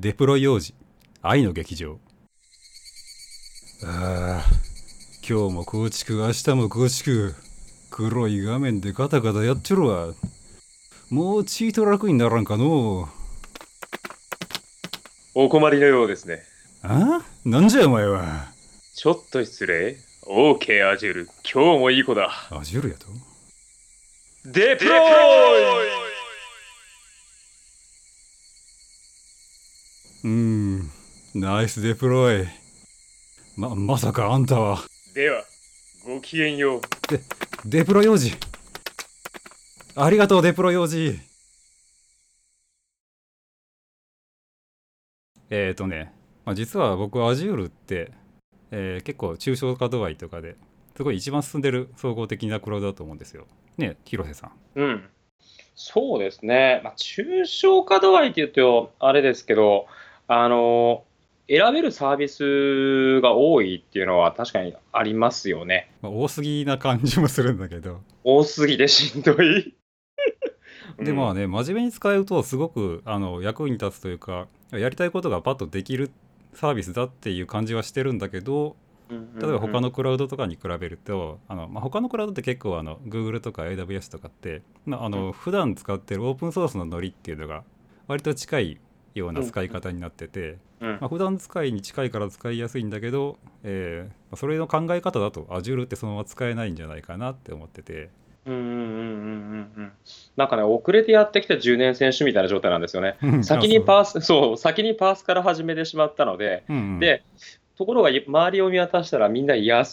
デプロイ王子愛の劇場。ああ今日も構築明日も構築。黒い画面でガタガタやっちょるわ。もうチート楽にならんかの。お困りのようですね。あなんじゃお前は。ちょっと失礼。OK アジュール、今日もいい子だ。アジュールやと。デプロイうーんナイスデプロイままさかあんたはでは、ごきげんよう。デデプロ幼児ありがとうデプロ幼児えーとね、まあ、実は僕は Azure って、えー結構抽象化度合いとかですごい一番進んでる総合的なクラウドだと思うんですよ。ね広瀬さん。うん。そうですね。まあ、抽象化度合いって言うと、あれですけど、あの、選べるサービスが多いっていうのは確かにありますよね。まあ、多すぎな感じもするんだけど。多すぎてしんどい。でまあね真面目に使うとすごくあの役に立つというかやりたいことがパッとできるサービスだっていう感じはしてるんだけど例えば他のクラウドとかに比べるとあの、まあ、他のクラウドって結構あの Google とか AWS とかって、まあ、あの普段使ってるオープンソースのノリっていうのが割と近いような使い方になってて、うん。まあ、普段使いに近いから使いやすいんだけど、えーまあそれの考え方だと Azure ってそのまま使えないんじゃないかなって思ってて。うんうんうんうんなんかね、遅れてやってきた10年選手みたいな状態なんですよね。先にパース、そう、先にパースから始めてしまったので、うんうん、で、ところが周りを見渡したらみんなイヤー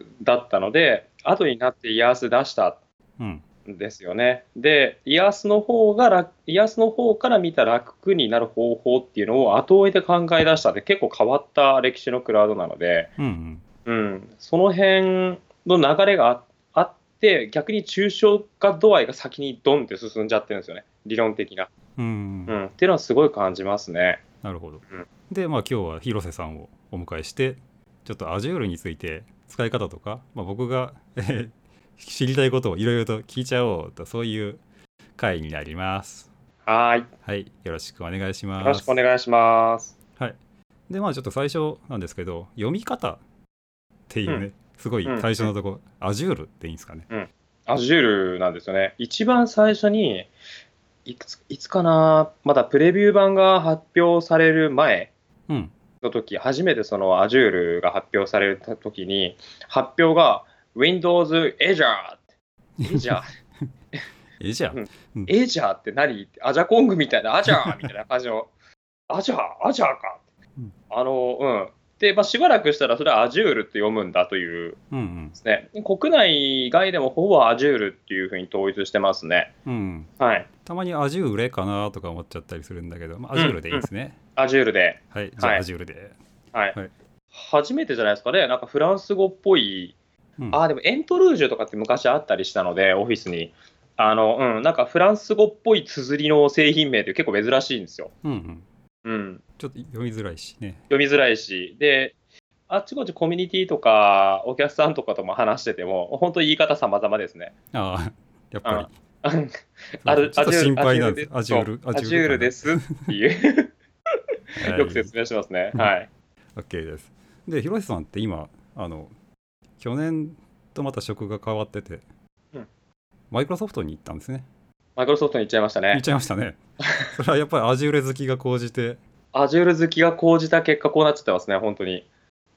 スだったので、後になってイヤース出した。うんんですよね。で、イヤースの方が楽、イヤースの方から見た楽になる方法っていうのを後追いで考え出したって結構変わった歴史のクラウドなので、うんうんうん、その辺の流れがああって、逆に抽象化度合いが先にドンって進んじゃってるんですよね、理論的な。うんうん、っていうのはすごい感じますね。なるほど。うんで、まあ今日は広瀬さんをお迎えして、ちょっと Azure について使い方とか、まあ、僕がえ ー知りたいことをいろいろと聞いちゃおうと、そういう回になります。はーい、はい、よろしくお願いします。よろしくお願いします。はい。で、まあちょっと最初なんですけど、読み方っていうね、すごい最初のとこ、Azure っていいんですかね。Azure なんですよね。一番最初に、いくついつかな、まだプレビュー版が発表される前うん。の時、初めてその Azure が発表された時に、発表が Windows Azure って。Azure えーじゃあ、うんエージャーって何？アジャコングみたいな、アジャーみたいな感じの、アジャー、アジャーかうん。あの、うん。で、まあ、しばらくしたらそれはアジュールって読むんだといううんうんですね。国内外でもほぼアジュールっていうふうに統一してますね。うん。はい。たまに Azure かなとか思っちゃったりするんだけど、まあ、Azure でいいですね。アジュールで。はい、じゃあはい Azure で。はい。はい初めてじゃないですかね。なんかフランス語っぽい。うんああ、でもエントルージュとかって昔あったりしたので、オフィスに。あの、うん、なんかフランス語っぽい綴りの製品名って結構珍しいんですよ。うんうん。うん。ちょっと読みづらいしね。読みづらいし、で、あっちこっちコミュニティとか、お客さんとかとも話してても、本当言い方様々ですね。ああ、やっぱり。あるちょっと心配なんです。アジュールアジュール。ですっていう、はいよく説明しますね。はい。OK です。で、広瀬さんって今、あの、去年とまた職が変わってて、うんマイクロソフトに行ったんですね。マイクロソフトに行っちゃいましたね行っ。ちゃいましたね。それはやっぱり Azure 好きが高じて、アジュール好きが講じた結果、こうなっちゃってますね、本当に。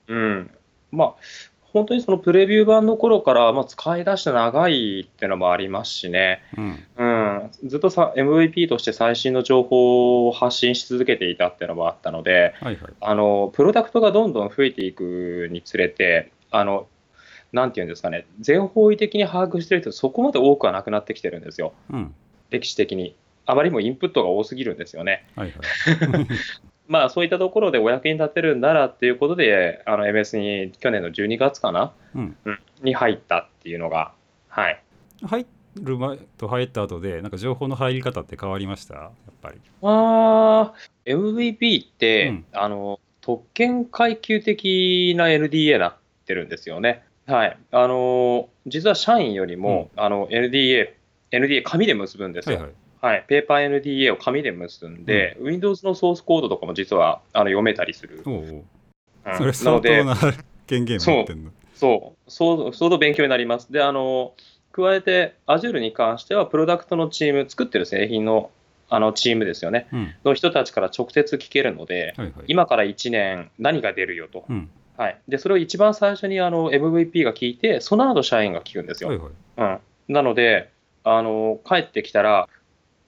うん。まあ、本当にそのプレビュー版の頃から、まあ、使い出して長いっていうのもありますしね。うん。うん、ずっとさ MVP として最新の情報を発信し続けていたっていうのもあったので、はいはい。あのプロダクトがどんどん増えていくにつれて、あのなんていうんですかね、全方位的に把握してる人、そこまで多くはなくなってきてるんですよ、うん。歴史的に。あまりにもインプットが多すぎるんですよね。はいはい。まあ、そういったところでお役に立てるんならっていうことで、あの MS に去年の12月かな、うんに入ったっていうのが、はい。入る前と入った後で、なんか情報の入り方って変わりました？やっぱり。あー MVP って、うんあの特権階級的な NDA になってるんですよね。はい。あの実は社員よりも、あの NDA、NDA 紙で結ぶんですよ。はいはい。はい、ペーパー NDA を紙で結んで、Windows のソースコードとかも実はあの読めたりする。おうおううんそれ相で当な権限持ってんのそう、そう相当勉強になります。で、あの、加えて Azure に関しては、プロダクトのチーム、作ってる製品のあのチームですよね、うんの人たちから直接聞けるので、はいはい今から1年、何が出るよと。うんはい、でそれを一番最初にあの MVP が聞いて、その後社員が聞くんですよ。はいはいうん、なのであの、帰ってきたら、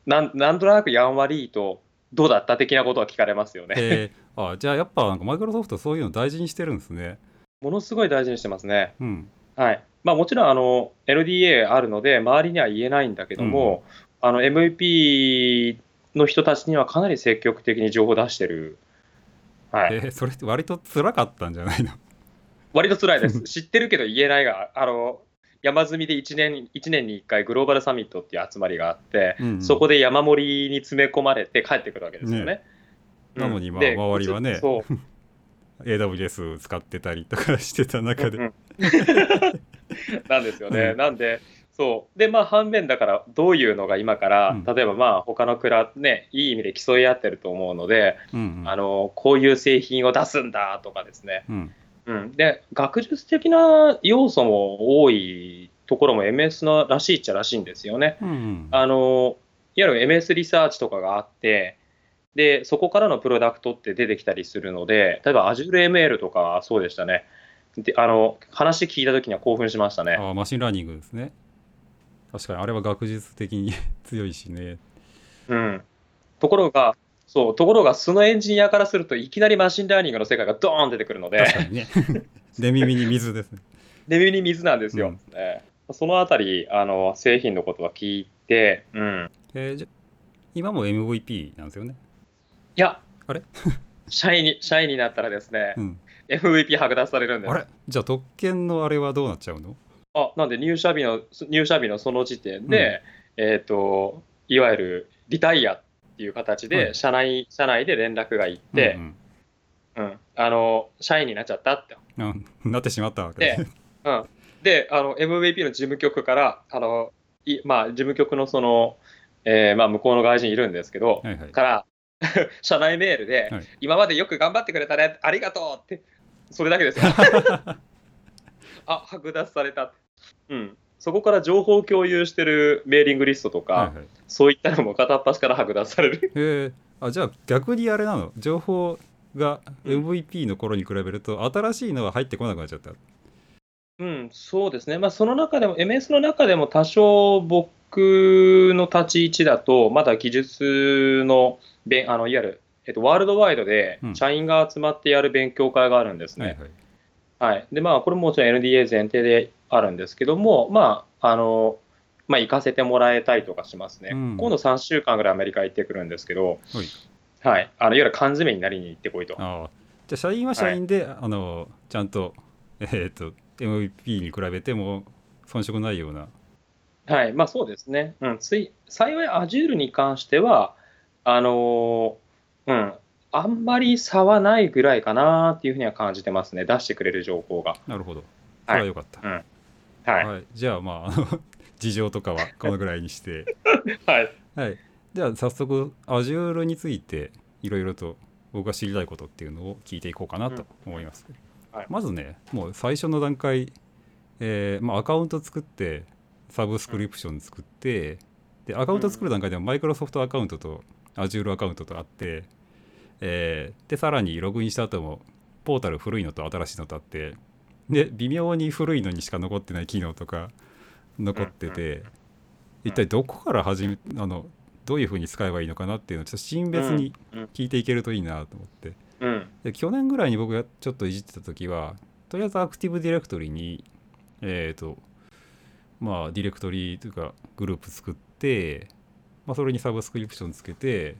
なんなんとなくやんわりいと、どうだった的なことは聞かれますよね。えー、あじゃあやっぱなんかマイクロソフトそういうの大事にしてるんですねものすごい大事にしてますね。うんはいまあ、もちろんあの NDA あるので、周りには言えないんだけども、あの MVP の人たちにはかなり積極的に情報を出してる。はい、えー、それって割と辛かったんじゃないの？割と辛いです。知ってるけど言えないが、あの山積みで1年 ,1 年に1回グローバルサミットっていう集まりがあって、うんうん。そこで山盛りに詰め込まれて帰ってくるわけですよね。ねうん。なのにまあで周りはね AWS 使ってたりとかしてた中で、うんうん。なんですよね。うん。なんで、そう。で、まあ、反面だから、どういうのが今から、うん例えばまあ、他のクラね、いい意味で競い合ってると思うので、うんうんあの、こういう製品を出すんだとかですね。うんうん。で、学術的な要素も多いところも MS のらしいっちゃらしいんですよね。うんうんあの、いわゆる MS リサーチとかがあって、で、そこからのプロダクトって出てきたりするので、例えば AzureML とかそうでしたね。で、あの、話聞いたときには興奮しましたね。あ machine learning ですね確かにあれは学術的に 強いしね。うん。ところが、そう、ところが、そのエンジニアからすると、いきなり machine learning の世界がドーン出てくるので、確かにね。寝耳に水ですね。寝耳に水なんですよ。うん。えーそのあたり、あの、製品のことは聞いて、うん。えーじゃ今も MVP なんですよね？いや、あれ？社員に、社員になったらですね、うん。MVP 剥奪されるんです。あれ？じゃあ特権のあれはどうなっちゃうの？あなんで入社日の入社日のその時点で、えっ、といわゆるリタイアっていう形はい。で社内、社内で連絡が行ってう、んうん。あの社員になっちゃったって。うん。うんなってしまったわけ。でうん、であの MVP の事務局からあのい、まあ、事務局のその、えーまあ、向こうの外人いるんですけど、はいはい。から 社内メールで、はい。今までよく頑張ってくれたねありがとうってそれだけですよ。あ剥奪された。って、うん、そこから情報共有してるメーリングリストとか、はいはい。そういったのも片っ端から剥奪される。えー。あじゃあ逆にあれなの？情報がうん。MVP の頃に比べると新しいのは入ってこなくなっちゃった？うん、そうですね、まあ、その中でも、MS の中でも多少僕の立ち位置だと、まだ技術の、べんあのいわゆる、えっと、ワールドワイドでうん。社員が集まってやる勉強会があるんですね。はいはい。はい。でまあ、これももちろん NDA 前提であるんですけども、まああのまあ、行かせてもらえたりとかしますね。うん。今度3週間ぐらいアメリカ行ってくるんですけど、はい。はい、あのいわゆる缶詰になりに行ってこいと。ああ。じゃあ社員は社員で、あのちゃんとえーっと MVP に比べても遜色ないような。はい、まあそうですね。うん、つい幸い Azure に関しては、あのーうん、あんまり差はないぐらいかなっていうふうには感じてますね。出してくれる情報が。なるほど。それはよかった、うんはい。はい。じゃあまあ 事情とかはこのぐらいにして。はい。はい。では早速 Azure についていろいろと僕が知りたいことっていうのを聞いていこうかなと思います、うんはい。まずねもう最初の段階、えーまあ、アカウント作ってサブスクリプション作ってでアカウント作る段階でもマイクロソフトアカウントと Azure アカウントとあって、えーでさらにログインした後もポータル古いのと新しいのとあってで微妙に古いのにしか残ってない機能とか残ってて、一体どこから始めあのどういうふうに使えばいいのかなっていうのをちょっとシーン別にうん。聞いていけるといいなと思って、うん。で去年ぐらいに僕がちょっといじってた時はとりあえずアクティブディレクトリにえっ、とまあディレクトリというかグループ作って、まあ、それにサブスクリプションつけて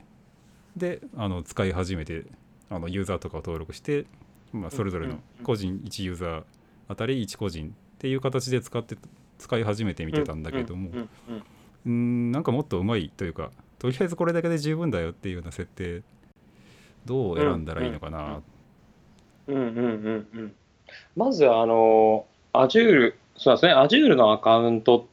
であの使い始めてあのユーザーとかを登録して、まあ、それぞれの個人1ユーザーあたり1個人っていう形で使って使い始めてみてたんだけども。うんなんかもっとうまいというかとりあえずこれだけで十分だよっていうような設定どう選んだらいいのかな、うんうんうんうん。まず、あの、Azure、そうですね、Azure のアカウント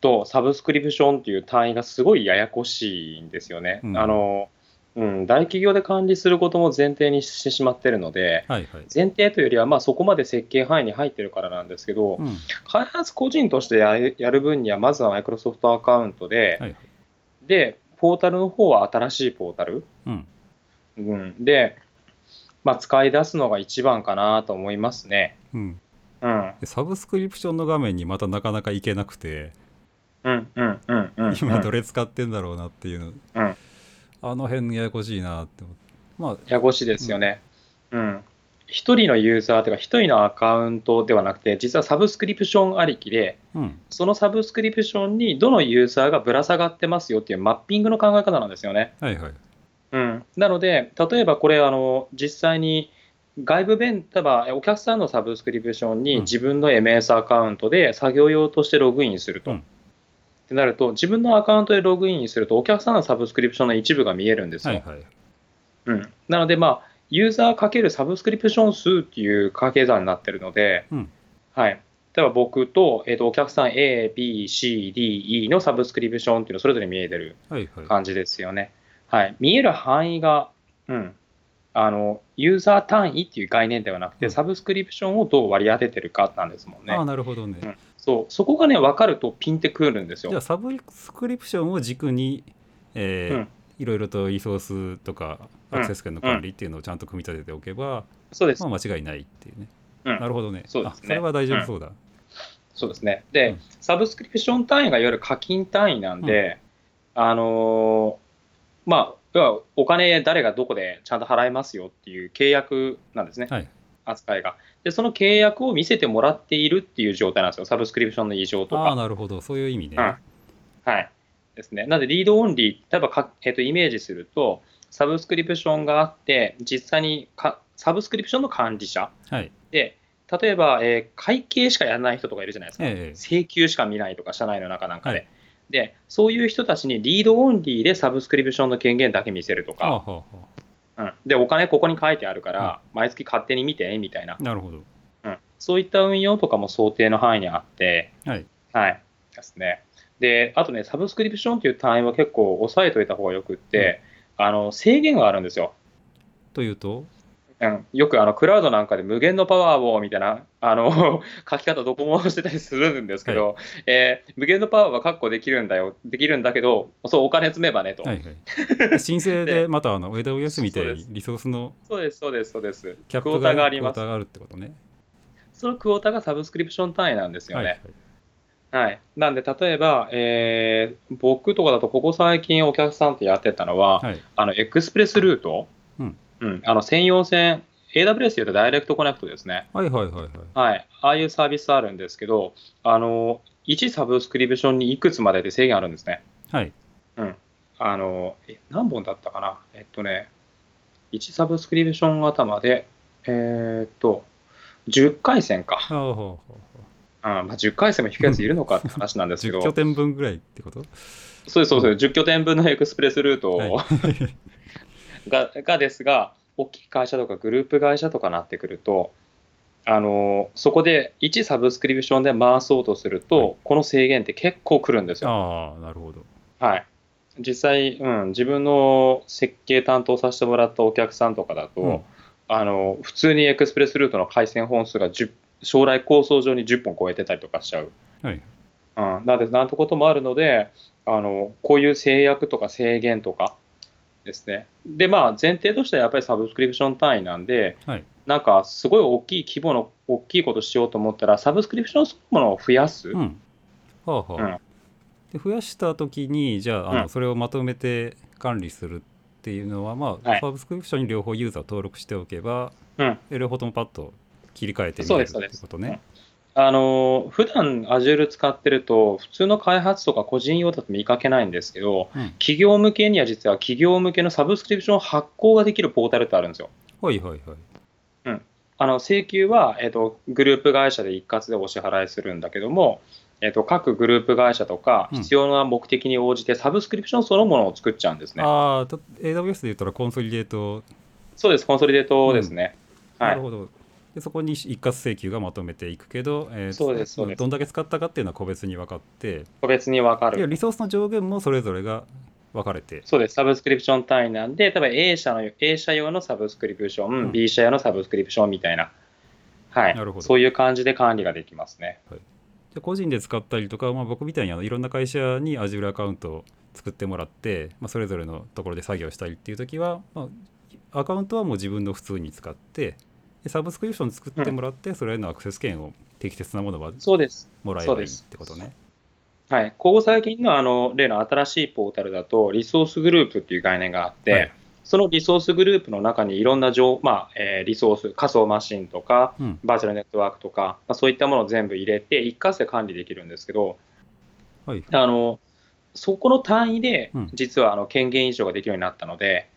とサブスクリプションっていう単位がすごいややこしいんですよね。うん。あのうん、大企業で管理することも前提にしてしまってるので、はいはい。前提というよりは、まあ、そこまで設計範囲に入ってるからなんですけど、うん。開発個人としてやる分には、まずはマイクロソフトアカウントで、はいはい。で、ポータルの方は新しいポータル、うん。うん、で、まあ、使い出すのが一番かなと思いますね。うん。うん、でサブスクリプションの画面にまたなかなか行けなくて、うん、うん、うん、うん。今どれ使ってんだろうなっていうの、うんあの辺ややこしいなって思って。まあ、ややこしいですよね。うん。一人のユーザーというか、一人のアカウントではなくて、実はサブスクリプションありきで、うん。そのサブスクリプションにどのユーザーがぶら下がってますよっていうマッピングの考え方なんですよね。はいはい。うん、なので、例えばこれ、あの実際に外部弁、例えばえお客さんのサブスクリプションにうん自分の MS アカウントで作業用としてログインすると。うんってなると、自分のアカウントでログインすると、お客さんのサブスクリプションの一部が見えるんですよ。はいはい。うん、なので、まあ、ユーザーかけるサブスクリプション数っていう掛け算になってるので、うんはい、例えば僕と,、えー、とお客さん A、B、C、D、E のサブスクリプションっていうのそれぞれ見えてるはいはい。感じですよね。はい、見える範囲が、うん、あのユーザー単位っていう概念ではなくて、うんサブスクリプションをどう割り当ててるかなんですもんねああ、。なるほどね。うんそうそこがね、分かるとピンってくるんですよ。じゃあ、サブスクリプションを軸に、えーうんいろいろとリソースとかうんアクセス権の管理っていうのをちゃんと組み立てておけば、そうです、まあ、間違いないっていうね。うんなるほどね。そうですねあそれは大丈夫そうだ。そうですね。で、うんサブスクリプション単位がいわゆる課金単位なんで、あのーまあ、要はお金誰がどこでちゃんと払いますよっていう契約なんですね、はい。扱いが。で、その契約を見せてもらっているっていう状態なんですよ、サブスクリプションの異常とああ、か。なるほど。そういう意味ね。うんはい。ですね。なので、リードオンリー、例えばか、えっとイメージすると、サブスクリプションがあって、実際にかサブスクリプションの管理者はい。で、例えば、えー会計しかやらない人とかいるじゃないですか。ええ請求しか見ないとか、社内の中なんかで。はいで、そういう人たちにリードオンリーでサブスクリプションの権限だけ見せるとはあ、はか、あはうん、で、お金ここに書いてあるから、毎月勝手に見て、みたいな、あ、なるほど。うん、そういった運用とかも想定の範囲にあって、はい。はい、ですね。で、あとね、サブスクリプションっていう単位は結構押さえといた方がよくって、あの制限があるんですよ。というと、うん、よくあのクラウドなんかで無限のパワーをみたいなあの 書き方、どこもしてたりするんですけど、えー無限のパワーは確保できるんだよ、できるんだけど、そうお金積めばねと。はいはい。申請ででまたあの AWS みたいにリソースのそうです、そうです、そうです。キャックオープが,、ありますクォータ。があるってことね。そのクオータがサブスクリプション単位なんですよはい、ね。はい。なんで、例えば、えー僕とかだと、ここ最近お客さんとやってたのは、はい。あのエクスプレスルート、うんあの専用線、AWS でいうとダイレクトコネクトですね。はいはいはいはい。はい。ああいうサービスあるんですけど、あの、1サブスクリプションにいくつまでで制限あるんですね。はい。あの、え何本だったかな？えっとね、1サブスクリプション頭で、えーっと、10回線か。ああ、ほうほうほうんまあ、10回線も引くやついるのかって話なんうですけ10拠ど、点分ぐらいってこと？そうです、そうです、10拠点分のエクスプレスルートはいが,、がですが、大きい会社とかグループ会社とかなってくると、あのそこで1サブスクリプションで回そうとすると、はいこの制限って結構来るんですよ。ああ、なるほど。はい、実際、うん、自分の設計担当させてもらったお客さんとかだと、うんあの普通にエクスプレスルートの回線本数が10将来構想上に10本超えてたりとかしちゃう。はい。うん、なので、なんてこともあるのであの、こういう制約とか制限とかですね。で、まあ、前提としてはやっぱりサブスクリプション単位なんで、はい。なんかすごい大きい規模の大きいことしようと思ったら、サブスクリプションものを増やす。うん。はあはあ。うんで増やしたときに、じゃああの、うんそれをまとめて管理するっていうのは、まあ、はいサブスクリプションに両方ユーザー登録しておけば、うん両方ともパッと切り替えてみるですそうですってことね。あの普段 Azure 使ってると、普通の開発とか個人用だと見かけないんですけど、うん。企業向けには実は企業向けのサブスクリプション発行ができるポータルってあるんですよ。はいはいはい。あの請求は、えっとグループ会社で一括でお支払いするんだけども、えっと各グループ会社とかうん必要な目的に応じてサブスクリプションそのものを作っちゃうんですね。ああ、と AWS で言ったらコンソリデート、そうです、コンソリデートですね。はい、なるほど。でそこに一括請求がまとめていくけど、えーそうですそうです。どんだけ使ったかっていうのは個別に分かって個別に分かる。リソースの上限もそれぞれが分かれて。そうです。サブスクリプション単位なんで、例えば A 社の A 社用のサブスクリプション、うん。B 社用のサブスクリプションみたいな、はい。なるほど。そういう感じで管理ができますね。で個人で使ったりとか、まあ、僕みたいにあのいろんな会社に Azure アカウントを作ってもらって、まあ、それぞれのところで作業したりっていう時は、まあ、アカウントはもう自分の普通に使ってでサブスクリプション作ってもらって、それへのアクセス権を適切なものはそうです。もらえばいいってことね。はい、ここ最近のあの例の新しいポータルだと、リソースグループっていう概念があって、はい。そのリソースグループの中にいろんな情、まあえーリソース、仮想マシンとか、うん。バーチャルネットワークとか、まあ、そういったものを全部入れて、一括で管理できるんですけど、はい。あのそこの単位でうん。実はあの権限移譲ができるようになったので、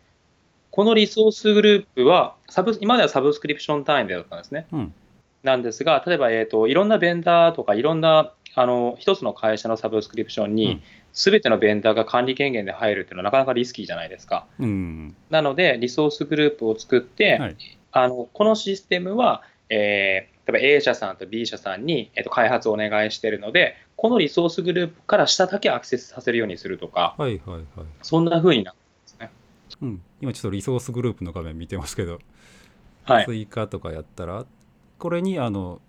このリソースグループはサブ、今まではサブスクリプション単位でだったんですね。うん。なんですが、例えば、えー、といろんなベンダーとか、いろんなあの一つの会社のサブスクリプションうん。に、すべてのベンダーが管理権限で入るっていうのはなかなかリスキーじゃないですか。うん。なので、リソースグループを作って、はい。あのこのシステムは、えー例えば A 社さんと B 社さんに、えー、と開発をお願いしているので、このリソースグループから下だけアクセスさせるようにするとか、はいはいはい、そんな風になうん、今ちょっとリソースグループの画面見てますけど、はい、追加とかやったらこれにあの、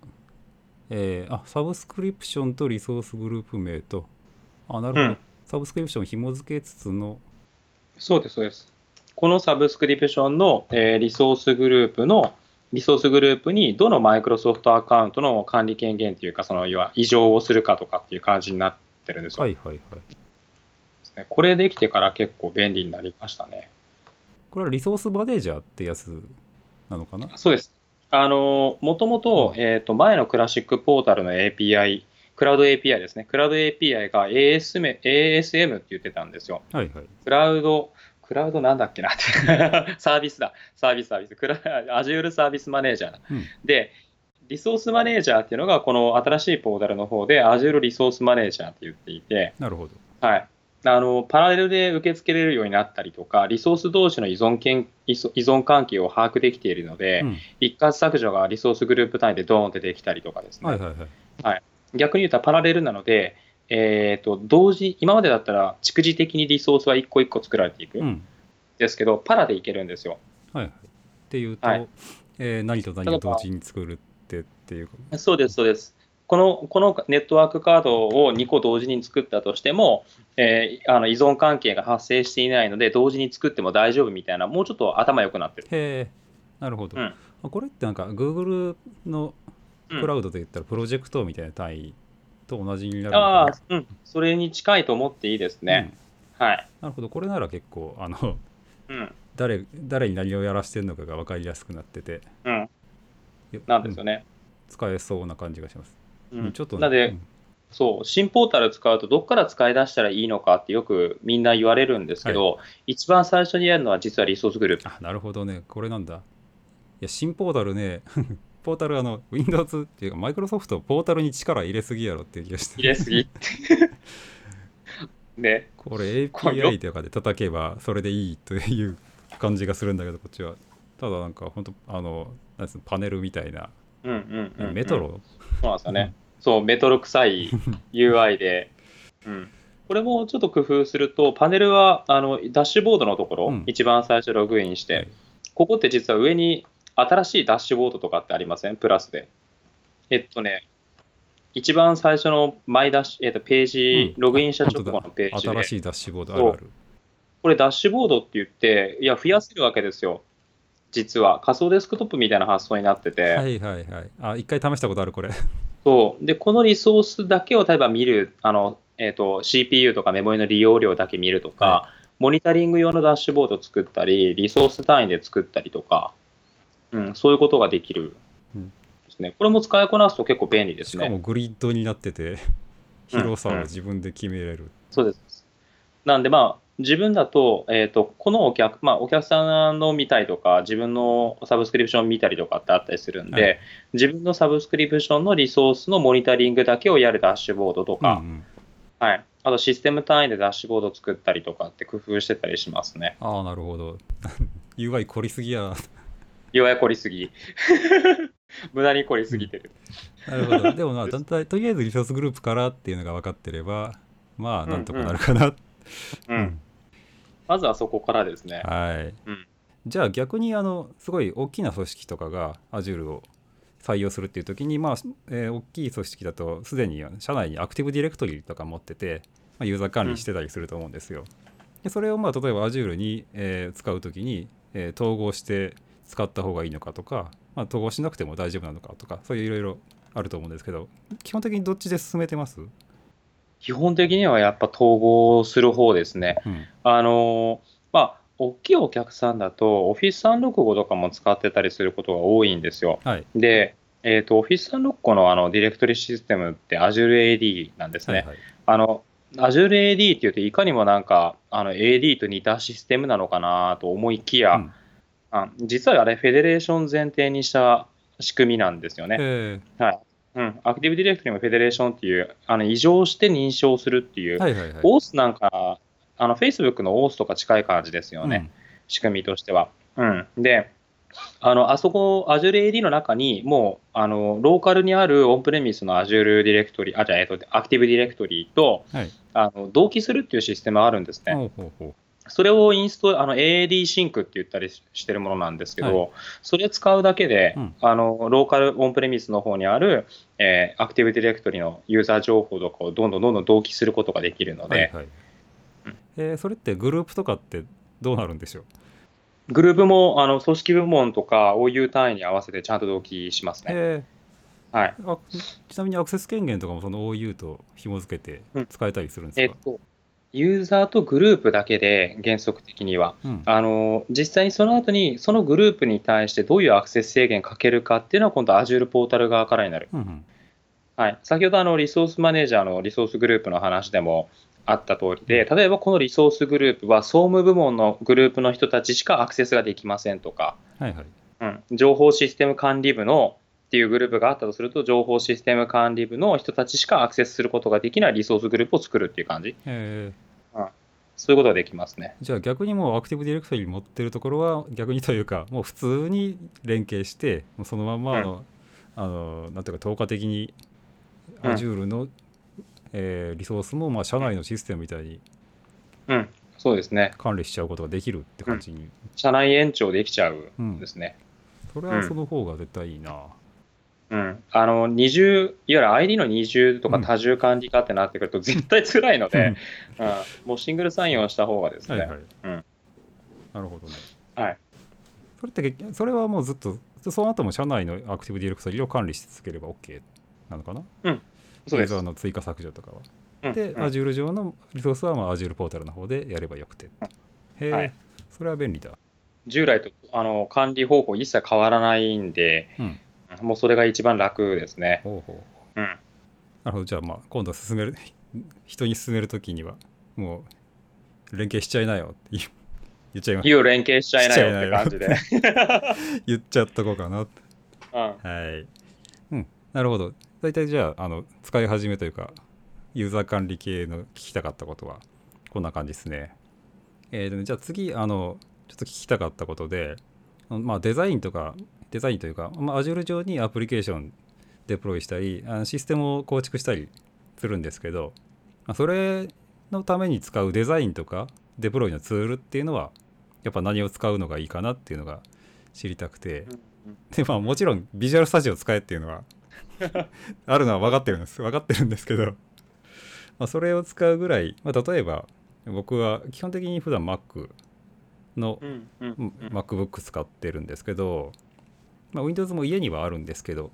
えーあサブスクリプションとリソースグループ名とあなるほど、うん。サブスクリプションを紐付けつつのそうです、そうです。このサブスクリプションの、えーリソースグループの、リソースグループにどのマイクロソフトアカウントの管理権限というか、その要は異常をするかとかっていう感じになってるんですよ。はいはいはいこれできてから結構便利になりましたね。これはリソースマネージャーってやつなのかな？そうです。あの、もともと、えっ、と、前のクラシックポータルの API、クラウド API ですね。クラウド API が ASM, ASM って言ってたんですよ。はいはい。クラウド、クラウドなんだっけな？って、サービスだ、サービスサービス、クラ Azure サービスマネージャーだ。うん。で、リソースマネージャーっていうのが、この新しいポータルの方で Azure リソースマネージャーって言っていて、なるほど。はい、あのパラレルで受け付けれるようになったりとか、リソース同士の依存けん依存関係を把握できているので、うん。一括削除がリソースグループ単位でドーンってできたりとかですね、はいはいはい。逆に言うとパラレルなので、えー、と同時今までだったら蓄次的にリソースは一個一個作られていくうん。んですけど、パラでいけるんですよ。はいはい。っていうと、はい。えー何と何を同時に作るってっていうそうです、そうです。このこのネットワークカードを2個同時に作ったとしても、えーあの依存関係が発生していないので、同時に作っても大丈夫みたいな、もうちょっと頭良くなってる。へえなるほど、うん。あこれってなんか Google のうん。クラウドで言ったらプロジェクトみたいな単位と同じになるのかな？ああ、うん、それに近いと思っていいですね。はい。なるほど。これなら結構あのうん、誰誰に何をやらしてるのかが分かりやすくなってて。うん、なんですよね。うん。使えそうな感じがします、うん。うんちょっとなんで、うん。そう、新ポータル使うと、どっから使い出したらいいのかってよくみんな言われるんですけど、一番最初にやるのは実はリソースグループ。あなるほどね。これなんだ。いや新ポータルね ポータルあの Windows っていうかマイクロソフトポータルに力入れすぎやろっていう気がして。入れすぎ。ね、これこれよ API とかで叩けばそれでいいという感じがするんだけどこっちは。ただなんか本当あのなんですパネルみたいな、うんうんうんうん。メトロ？そうなんですよね。そう、メトロ臭い UI で。うん。これもちょっと工夫すると、パネルはあのダッシュボードのところ、うん。一番最初ログインして、はい。ここって実は上に新しいダッシュボードとかってありません？プラスで。えっとね、一番最初のマイダッシュ、えっと、ページ、うん。ログインした直後のページで、新しいダッシュボードあるある。これダッシュボードって言って、いや、増やせるわけですよ。実は仮想デスクトップみたいな発想になってて、はいはいはい。あ一回試したことあるこれ。そう。でこのリソースだけを例えば見るあの、えー、と CPU とかメモリの利用量だけ見るとか、はモニタリング用のダッシュボードを作ったりリソース単位で作ったりとか、うん、そういうことができるうん。ですね。これも使いこなすと結構便利ですしかもね。グリッドになってて広さを自分で決めれる、そうです。なんでまあ自分だと,、えー、とこのお客、まあ、お客さんの見たりとか自分のサブスクリプション見たりとかってあったりするんで、はい自分のサブスクリプションのリソースのモニタリングだけをやるダッシュボードとか、うんうんはい、あとシステム単位でダッシュボード作ったりとかって工夫してたりしますね。ああなるほど UI 凝りすぎや弱い凝りすぎ。無駄に凝りすぎてる。なるほど。でもまあ、とりあえずリソースグループからっていうのが分かってれば、まあ、なんとかなるかな。うん。まずはそこからですね。はい。うん、じゃあ逆に、あの、すごい大きな組織とかが Azure を採用するっていう時に、まあ、えー、大きい組織だと、すでに社内にアクティブディレクトリとか持ってて、まあ、ユーザー管理してたりすると思うんですよ。うん、でそれを、まあ、例えば Azure に、えー、使う時に、えー、統合して使った方がいいのかとか、まあ、統合しなくても大丈夫なのかとか、そういういろいろあると思うんですけど、基本的にどっちで進めてます？基本的にはやっぱ統合する方ですね。うん、あのまあ大きいお客さんだと、Office365 とかも使ってたりすることが多いんですよ。はい、で、えーと、Office365 のあのディレクトリシステムって Azure AD なんですね。はいはい、あの Azure AD っていうといかにもなんかあの AD と似たシステムなのかなと思いきや、うん、あ実はあれフェデレーション前提にした仕組みなんですよね。はいうん、アクティブディレクトリもフェデレーションっていうあの異常して認証するっていう、はいはいはい、OS なんかあの Facebook の OS とか近い感じですよね、うん、仕組みとしては。うん、であの、あそこ、Azure AD の中に、もう、あの、ローカルにあるオンプレミスの Azure ディレクトリ、あ、じゃあ、えっと、アクティブディレクトリと、はい、あの、同期するっていうシステムがあるんですね。ほうほうほうそれをインスト、あの、AAD シンクって言ったりしてるものなんですけど、はい、それ使うだけで、うん、あの、ローカルオンプレミスの方にある、えー、アクティブディレクトリのユーザー情報とかをどんどんどんどん同期することができるので。はいはい。うん、えー、それってグループとかってどうなるんでしょう？グループもあの組織部門とか OU 単位に合わせてちゃんと同期しますね。はい、あちなみにアクセス権限とかもその OU と紐付けて使えたりするんですか、うん、えっとユーザーとグループだけで原則的には、うん、あの実際にその後にそのグループに対してどういうアクセス制限かけるかっていうのは今度 Azure ポータル側からになる、うんうん、はい、先ほどあのリソースマネージャーのリソースグループの話でもあった通りで、例えばこのリソースグループは総務部門のグループの人たちしかアクセスができませんとか、はいはい。うん、情報システム管理部のっていうグループがあったとすると、情報システム管理部の人たちしかアクセスすることができないリソースグループを作るっていう感じ。へうん、そういうことができますね。じゃあ逆にもうアクティブディレクトリ持ってるところは逆にというか、もう普通に連携して、そのままの、うん、あのなんていうか、透過的に Azure のえー、リソースもまあ社内のシステムみたいにうん。そうですね。管理しちゃうことができるって感じに、うん、社内延長できちゃうんですね、うん、それはその方が絶対いいな、うん、あの二重いわゆる ID の二重とか多重管理化ってなってくると 絶対辛いので、うん、うん、もうシングルサインをした方がですね、はいはい、うん、なるほどね。はい。それってそれはもうずっとその後も社内のアクティブディレクトリを管理し続ければ OK なのかな？うん。ユーザーの追加削除とかは。で、うん、Azure 上のリソースはまあ Azure ポータルの方でやればよくて。へえ、はい、それは便利だ。従来とあの管理方法一切変わらないんで、うん、もうそれが一番楽ですね。ほうほううん、なるほど、じゃあまあ今度進める、人に進めるときには、もう連携しちゃいなよって言っちゃいます。言う連携しちゃいなよって感じで。言っちゃ っとこうかな。うん、はい。うん、なるほど。大体じゃああの使い始めというかユーザー管理系の聞きたかったことはこんな感じですね。えー、じゃあ次あのちょっと聞きたかったことで、まあ、デザインとかデザインというか、まあ、Azure 上にアプリケーションデプロイしたりあのシステムを構築したりするんですけど、まあ、それのために使うデザインとかデプロイのツールっていうのはやっぱ何を使うのがいいかなっていうのが知りたくて。でまあもちろんビジュアルスタジオ使えっていうのは あるのは分かってるんです。分かってるんですけど、まあ、それを使うぐらい、まあ、例えば僕は基本的に普段 Mac の MacBook 使ってるんですけど、まあ、Windows も家にはあるんですけど、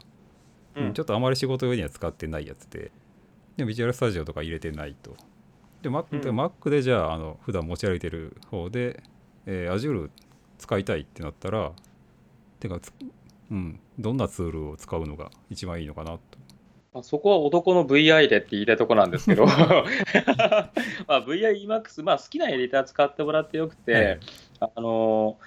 うん、ちょっとあまり仕事用には使ってないやつででビジュアルスタジオとか入れてないと。で Mac,、うん、Mac でじゃああの普段持ち歩いてる方で、えー、Azure 使いたいってなったらてかうん、どんなツールを使うのが一番いいのかなと。まあ、そこは男の VI でって言いたいところなんですけど、まあ、VIEMAX、まあ、好きなエディター使ってもらってよくて、はい、あの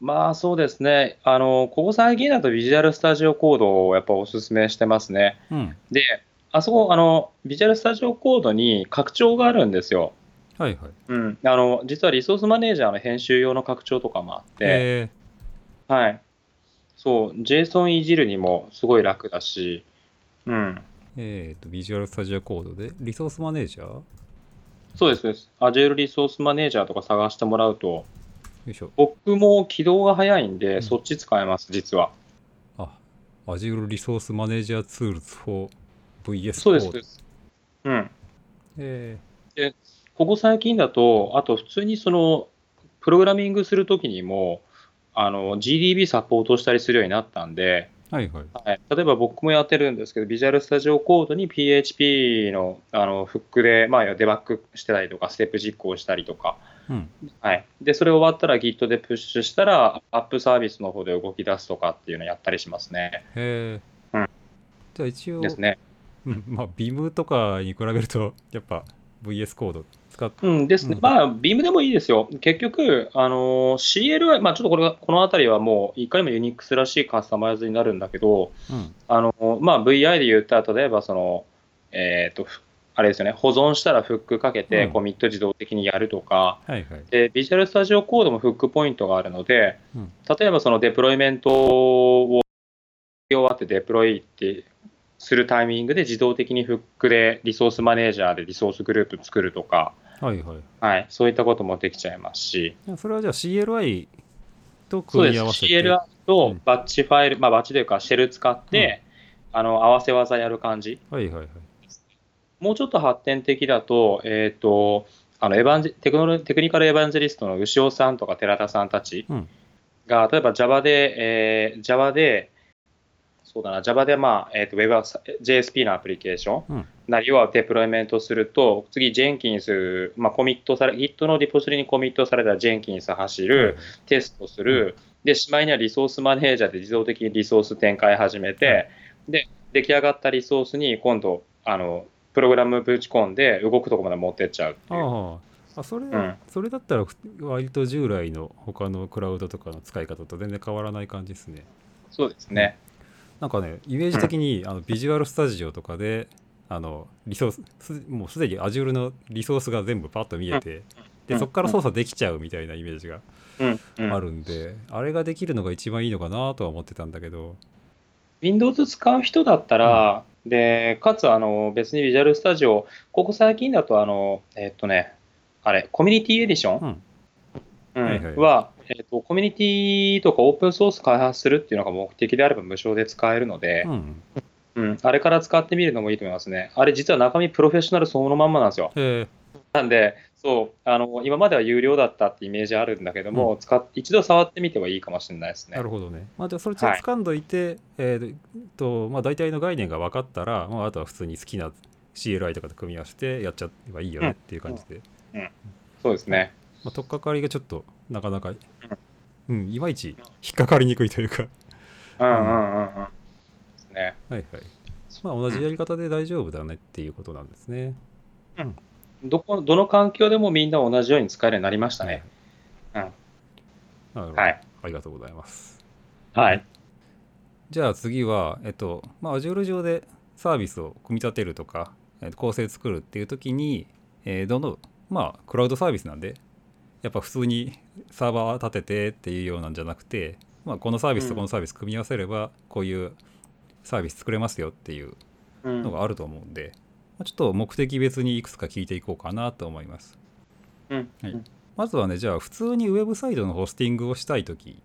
まあそうですね、あのここ最近だとビジュアルスタジオコードをやっぱおすすめしてますね。うん、で、あそこあの、ビジュアルスタジオコードに拡張があるんですよ。はいはい。うん、あの実はリソースマネージャーの編集用の拡張とかもあって、はい、そう、JSON いじるにもすごい楽だし、うん。えっ、と、ビジュアルスタジオコードで、リソースマネージャー？よそうです、そうです。Azure リソースマネージャーとか探してもらうと、いしょ。僕も起動が早いんで、うんそっち使えます、実は。あ、Azure リソースマネージャーツールズ for VS そうです、うです。うん。えここ最近だと、あと普通にその、プログラミングするときにも、あの、GDB サポートしたりするようになったんで、ーはいはい。はい、例えば僕もやってるんですけど、ビジュアルスタジオコードに PHP のあのフックで、まあ、デバッグしてたりとか、ステップ実行したりとか、うん。はい、でそれ終わったら Git でプッシュしたら、アップサービスの方で動き出すとかっていうのをやったりしますね。へえ。うんじゃあ一応、ですね。うん、まあ、Vim とかに比べると、やっぱ VS コード使っうんですね。うんまあ、Beam でもいいですよ。結局、あの CLI、まあ、ちょっとこれがこのあたりはもう、いかにも Unix らしいカスタマイズになるんだけど、うん。あのまあ、VI で言ったら、例えばその、えっ、と、ふあれですよね、保存したらフックかけて、うんコミット自動的にやるとか、はいはい。で、ビジュアルスタジオコードもフックポイントがあるので、うん例えばそのデプロイメントを終わってデプロイってするタイミングで自動的にフックでリソースマネージャーでリソースグループ作るとか、はいはい。はい、そういったこともできちゃいますし、それはじゃあ CLI とそうです。組み合わせて？CLI うんとバッチファイル、まあバッチというかシェル使って、あの合わせ技やる感じ。はいはいはい。もうちょっと発展的だと、えっ、と、あのエヴァンジテクノロテクニカルエヴァンジェリストの牛尾さんとか寺田さんたちうんが、例えば Java で、えー Java で、そうだな、Java で、まあ、えっ、と、Web、JSP のアプリケーションうん。なりをデプロイメントすると、次、Jenkins、まあ、コミットされ、Git のリポジトリにコミットされた Jenkins 走る、テストする、で、しまいにはリソースマネージャーで自動的にリソース展開始めて、で、出来上がったリソースに今度、あの、プログラムぶち込んで動くとこまで持ってっちゃうっていう。あそれ、ん。それだったらふ割と従来の他のクラウドとかの使い方と全然変わらない感じですね。そうですね。なんかね、イメージ的に、あのビジュアルスタジオとかで、あのリソースすもうすでに Azure のリソースが全部パッと見えて、うん。でそこから操作できちゃうみたいなイメージがうん、うん。あるんで、あれができるのが一番いいのかなとは思ってたんだけど、Windows 使う人だったら、で、かつ、あの、別に Visual Studio、ここ最近だと、あの、えっとね、あれ、コミュニティエディション、うん。うん。はいはい。は、えっと、コミュニティとかオープンソース開発するっていうのが目的であれば無償で使えるので、うん、うん、あれから使ってみるのもいいと思いますね。あれ実は中身プロフェッショナルそのまんまなんですよ。えなんで、そう、あの、今までは有料だったってイメージあるんだけども、使っ一度触ってみてはいいかもしれないですーね。なるほどね。まあ、じゃあそれちょっと掴んどいて、えーとまあ、大体の概念が分かったら、まあ、あとは普通に好きな CLI とかと組み合わせてやっちゃえばいいよねっていう感じで、そうですね。まあ、取っかかりがちょっとなかなか、うん、いまいち引っかかりにくいというか、うんうんうんうん。ですね。はいはい。まあ、同じやり方で大丈夫だねっていうことなんですね。どこ、どの環境でもみんな同じように使えるようになりましたね。うん。なるほど、はい。ありがとうございます。はい。じゃあ次は、えっと、まあ、Azure 上でサービスを組み立てるとか、えっと構成作るっていう時に、えーどの、まあ、クラウドサービスなんで、やっぱ普通にサーバー立ててっていうようなんじゃなくて、まあ、このサービスとこのサービス組み合わせれば、こういうサービス作れますよっていううんのがあると思うんで、まあちょっと目的別にいくつか聞いていこうかなと思います。うん。はいまずはね、じゃあ普通にウェブサイトのホスティングをしたい時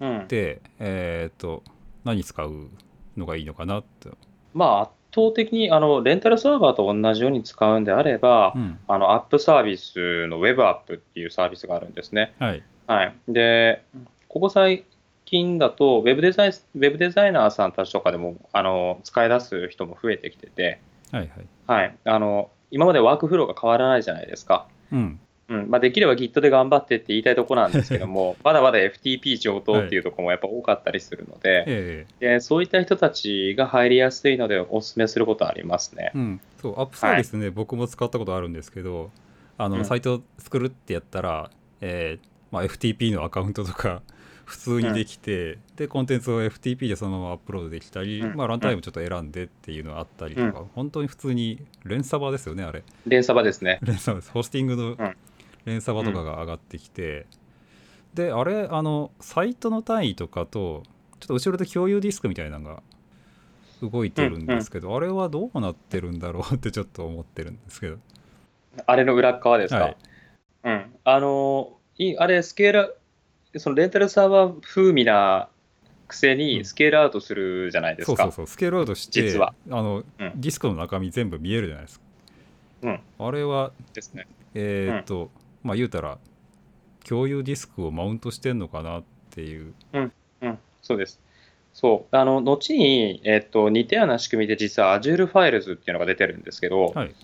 うんっ。て、えっと、何使うのがいいのかなって。まあ、圧倒的に、あの、レンタルサーバーと同じように使うんであれば、うん。あの、アップサービスの Web アップっていうサービスがあるんですね。はい。はい。で、ここ最近だと、ウェブデザイン、ウェブデザイナーさんたちとかでも、あの、使い出す人も増えてきてて、はいはい。はい。あの、今までワークフローが変わらないじゃないですか。うん。うん。まあ、できれば Git で頑張ってって言いたいところなんですけども、まだまだ FTP 上等っていうところもやっぱ多かったりするので、えでそういった人たちが入りやすいので、お勧めすることはありますねえ。うん。そう、アップサービスね、僕も使ったことあるんですけど、あの、うんサイト作るってやったら、えーまあ、FTP のアカウントとか 普通にできて、で、コンテンツを FTP でそのままアップロードできたり、うんまあ、ランタイムちょっと選んでっていうのがあったりとか、本当に普通に連サバですよね、あれ。連鎖場ですね。連鎖ですホスティングのん連鎖場とかが上がってきて、であれあのサイトの単位とかとちょっと後ろで共有ディスクみたいなのが動いてるんですけど、あれはどうなってるんだろうって ちょっと思ってるんですけど。あれの裏側ですか、はい。うん。あのいあれ、スケール、そのレンタルサーバー風味なくせうん。にスケールアウトするじゃないですか。そうそうそう。スケールアウトして実は。あの、うん。ディスクの中身全部見えるじゃないですか、うん。あれはですね。えーっと、まあ言うたら共有ディスクをマウントしてんのかなっていううん、そうです。そう。あの、後に、えっと、似たような仕組みで実は Azure Files っていうのが出てるんですけど、はい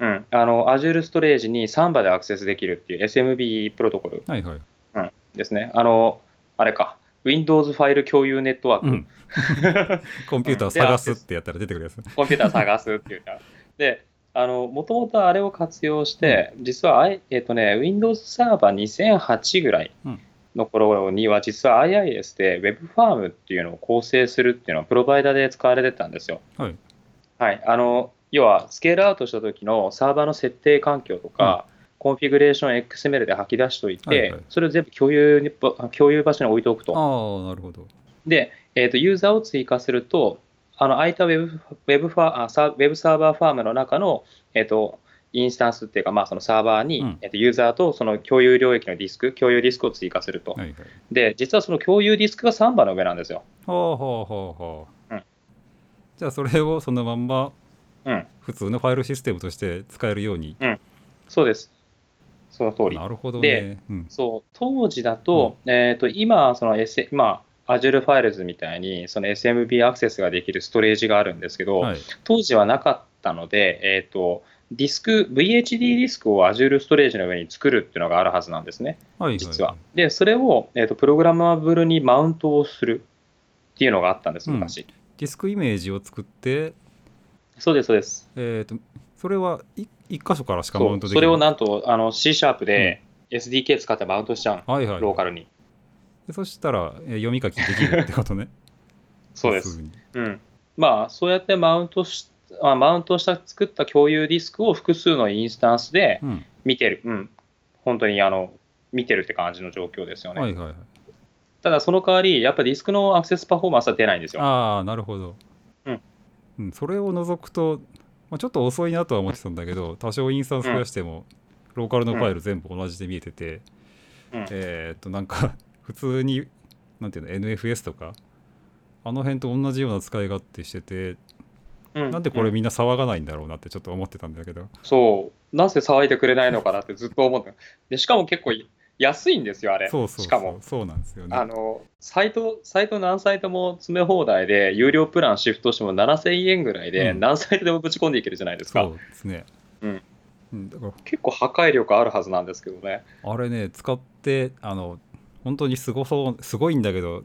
うん。あの、Azure Storage にサンバでアクセスできるっていう SMB プロトコルはいはい、ですね。あの、あれか。Windows ファイル共有ネットワーク。うん、コンピューター探すってやったら出てくるやつコンピューター探すっていうか。で、あの、もともとあれを活用して、実は、えっ、とね、Windows サーバー2008ぐらいうんの頃には、実は IIS で Web ファームっていうのを構成するっていうのは、プロバイダーで使われてたんですよ。はいはい。あの、要は、スケールアウトした時のサーバーの設定環境とか、コンフィグレーション XML で吐き出しておいて、はいはいそれを全部共有に共有場所に置いておくと。ああなるほどで、えーと、ユーザーを追加すると、あの空いたウェブウェブファあサウェブサーバーファームの中の、えー、とインスタンスっていうか、まあ、そのサーバーに、うん。えーとユーザーとその共有領域のディスク、共有ディスクを追加すると。はいはい。で、実はその共有ディスクが3番の上なんですよ。はあはあはあはあ、うん。じゃあそれをそのまんまうん、普通のファイルシステムとして使えるように。そうです。その通り。なるほどでね、うん、そう当時だと、えー、と今、その S、今、Azure Files みたいにその SMB アクセスができるストレージがあるんですけど、はい。当時はなかったので、えー、とディスク、VHD ディスクを Azure ストレージの上に作るっていうのがあるはずなんですね、はいはい実は。で、それを、えー、とプログラマブルにマウントをするっていうのがあったんです、昔。ディスクイメージを作って。そうです、そうです。えー、とそれはい一箇所からしかマウントできるそれをなんとあの C シャープで SDK 使ってマウントしちゃう。はいはい。ローカルに。でそしたら、えー読み書きできるってことね。そうです。うん、まあそうやってマウントしあマウントした作った共有ディスクを複数のインスタンスでうん。見てる、うん、本当にあの見てるって感じの状況ですよね。はいはいはい。ただその代わり、やっぱディスクのアクセスパフォーマンスは出ないんですよ。ああなるほど、うん。うん、それを除くと、まあ、ちょっと遅いなとは思ってたんだけど多少インスタンス増やしても、ローカルのファイル全部同じで見えてて、うん。えーっとなんか普通になんていうの NFS とかあの辺と同じような使い勝手してて、うん。なんでこれうん。みんな騒がないんだろうなってちょっと思ってたんだけど、そう、なぜ騒いでくれないのかなってずっと思ってでしかも結構安いんですよ、あれ。そうそうそう。しかも。そうなんですよね。あのサイト、サイト何サイトも詰め放題で、有料プランシフトしても7000円ぐらいで、うん。何サイトでもぶち込んでいけるじゃないですか。そうですね。うん。うん、だから。結構破壊力あるはずなんですけどね。あれね使ってあの本当にすごそうすごいんだけど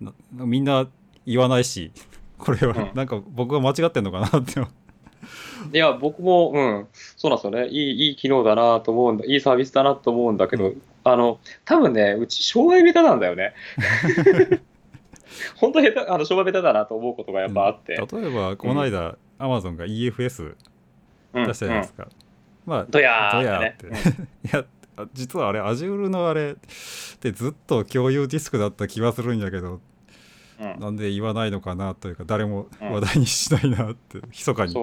なみんな言わないし これは、うん。なんか僕が間違ってんのかなっていや、僕も、うん、そうなんですよね。いい、いい機能だなと思うんだ、いいサービスだなと思うんだけど、うあの、多分ね、うち障害ベタなんだよね。本当下手、あの、障害ベタだなと思うことがやっぱあって。うん。例えばこの間、アマゾンが EFS うん。出したじゃないですか、まあドヤードヤーって、ってね。いやあ実はあれ Azure のあれってずっと共有ディスクだった気はするんやけどうん。うんなんで言わないのかなというか誰もうん。話題にしないなって 密かに。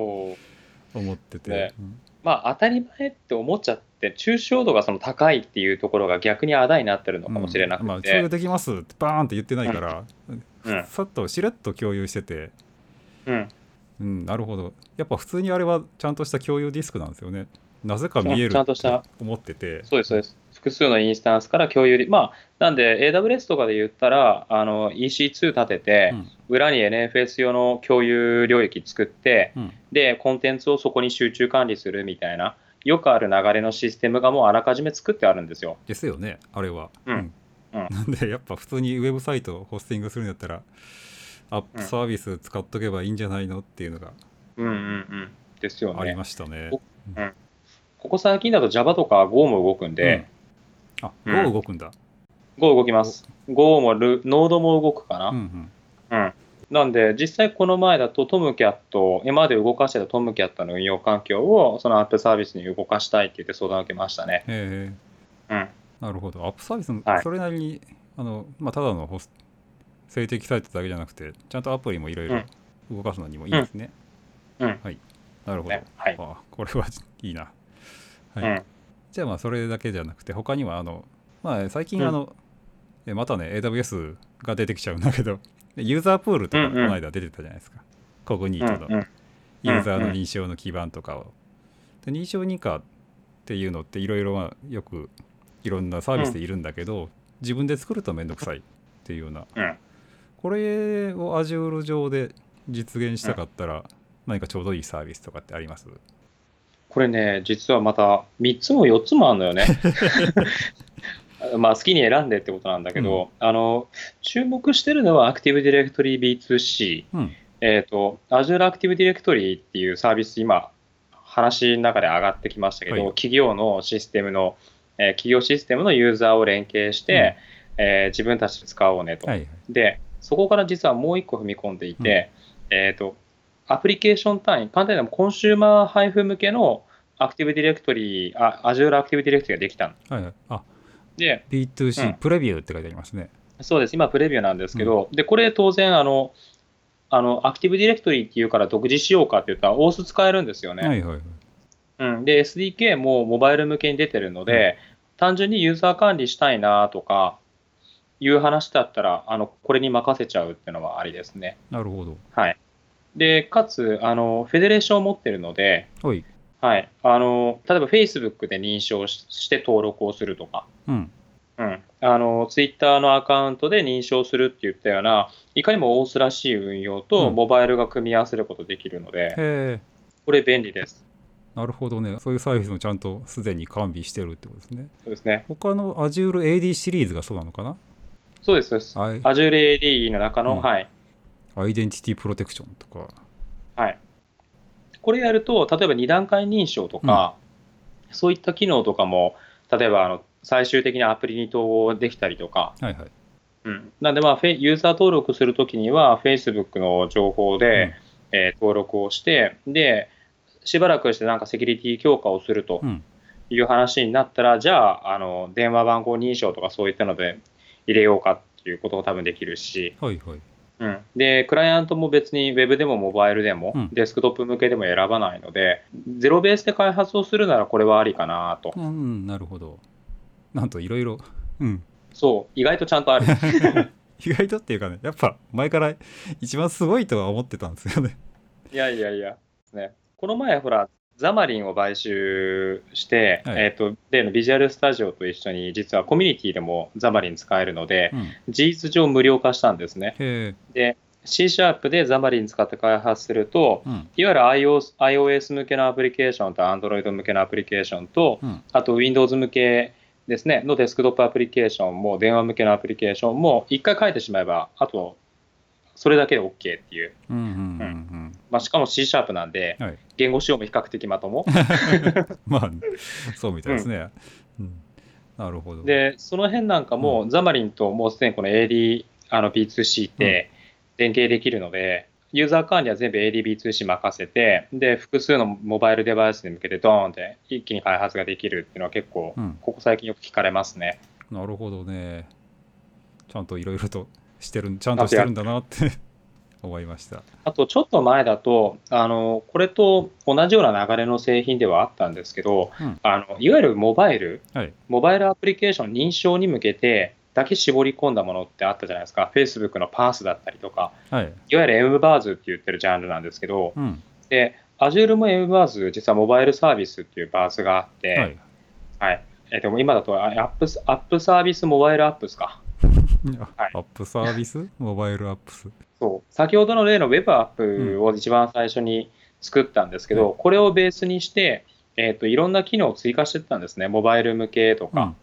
思ってて、ね。うん。まあ、当たり前って思っちゃって、抽象度がその高いっていうところが逆にあだになってるのかもしれなくうん。まあ、て。共有できますってバーンって言ってないから、うん。さっとしれっと共有してて、うん。うん、なるほど。やっぱ普通にあれはちゃんとした共有ディスクなんですよねなぜか見えるちゃんとした思っててそうです、そうです。複数のインスタンスから共有で、まあ、なんで AWS とかで言ったら、あの EC2 立てて、うん裏に NFS 用の共有領域作って、うんで、コンテンツをそこに集中管理するみたいな、よくある流れのシステムがもうあらかじめ作ってあるんですよ。ですよねあれは、うんうんなんでやっぱ普通にウェブサイトをホスティングするんだったらアップサービス使っとけばいいんじゃないのっていうのがうんうんうん。ですよありね。ましたね。おここ最近だと Java とか Go も動くんで、あ、うん Go 動くんだ。Go 動きます。Go もル、ノードも動くかな。うんうんうん。なんで、実際この前だとトムキャット、今まで動かしてたトムキャットの運用環境をそのアップサービスに動かしたいって言って相談を受けましたね。へえうん。なるほど。アップサービスそれなりに、あのまあ、ただのホス静的サイトだけじゃなくてちゃんとアプリもいろいろ動かすのにもいいですね、うんはいなるほど、ねはいあこれはいいなはい、うん。じゃあまあそれだけじゃなくて他にはあのまあ最近うん。あの、えまたね AWS が出てきちゃうんだけど ユーザープールとかこうんうん。の間出てたじゃないですか、コグニートの。うんうん。ユーザーの認証の基盤とかを、で認証認可っていうのっていろいろまあよくいろんなサービスでいるんだけど、自分で作るとめんどくさいっていうような。うん。これを Azure 上で実現したかったら何かちょうどいいサービスとかってあります？これね、実はまた3つも4つもあるのよね。まあ好きに選んでってことなんだけど、あの注目してるのは Active Directory B2C、うん。えっ、と Azure Active Directory っていうサービス今話の中で上がってきましたけど、はい。企業のシステムの、えー企業システムのユーザーを連携して、えー自分たちで使おうねと。はいはい。で、そこから実はもう一個踏み込んでいて、えっ、と、アプリケーション単位、簡単にコンシューマー配布向けのアクティブディレクトリあ、Azure アクティブディレクトリができたの。はいはい。あで、B2C、うん。プレビューって書いてありますね。そうです、今プレビューなんですけど、で、これ当然、あの、あの、アクティブディレクトリっていうから独自使用かって言ったら、オース使えるんですよね。はいはいはい。うん、で、SDK もモバイル向けに出てるので、単純にユーザー管理したいなとか、いう話だったら、あの、これに任せちゃうっていうのはありですね。なるほど。はい。で、かつ、あの、フェデレーションを持ってるので、はいはい。あの、例えば Facebook で認証しして登録をするとか、うんうん。あの、Twitter のアカウントで認証するって言ったような、いかにもオースらしい運用とうんモバイルが組み合わせることできるので、へえこれ便利です。なるほどねそういうサービスもちゃんとすでに完備してるってことですねそうですね。他の Azure AD シリーズがそうなのかな？そうです、そうです。はい Azure AD の中の、うんはい。アイデンティティプロテクションとか。はい。これやると、例えば2段階認証とか、そういった機能とかも、例えばあの最終的にアプリに統合できたりとか、はいはい。うん、なんで、まあ、フェイユーザー登録するときには、Facebook の情報で、えー登録をして、で、しばらくしてなんかセキュリティ強化をするとうん。いう話になったら、じゃあ、あの、電話番号認証とかそういったので入れようかっていうことが多分できるし、はいはいうん、で、クライアントも別に Web でもモバイルでも、うん。デスクトップ向けでも選ばないので、ゼロベースで開発をするならこれはありかなと。うんうんなるほど。なんといろいろうん。そう、意外とちゃんとある。意外とっていうかねやっぱ前から一番すごいとは思ってたんですよね。いやいやいや、ね、この前、ほら、ザマリンを買収して、はい。えっ、と、例のビジュアルスタジオと一緒に、実はコミュニティでもザマリン使えるので、うん。事実上無料化したんですね。で、C シャープでザマリン使って開発すると、うん。いわゆる iOS, iOS 向けのアプリケーションと Android 向けのアプリケーションと、うん。あと Windows 向けですね、のデスクトップアプリケーションも、電話向けのアプリケーションも、一回書いてしまえば、あと、それだけで OK っていう。うんうん。うんまあ、しかも C シャープなんで、うんはい。言語仕様も比較的まとも。まあそうみたいですね、うん。なるほど。で、その辺なんかも、ザマリンともうすでにこの AD、あの B2C って連携できるので、ユーザー管理は全部 ADB2C 任せて、で、複数のモバイルデバイスに向けてドーンって一気に開発ができるっていうのは結構、うん。ここ最近よく聞かれますね。なるほどね。ちゃんといろいろとしてるちゃんとしてるんだなって思いました。あと、ちょっと前だと、あの、これと同じような流れの製品ではあったんですけど、うん。あの、いわゆるモバイル、はい。モバイルアプリケーション認証に向けてだけ絞り込んだものってあったじゃないですか。Facebook の PaaS だったりとか、はい。いわゆる MBARS って言ってるジャンルなんですけど、うん。で、Azure も MBaaS、実はモバイルサービスっていう BaaS があって、はい。はい。えっと、今だとあアップス、アップサービスモバイルアップスか。はい。アップサービスモバイルアップスそう。先ほどの例の Web アップを一番最初に作ったんですけど、これをベースにして、えっと、いろんな機能を追加していったんですね。モバイル向けとか。うん。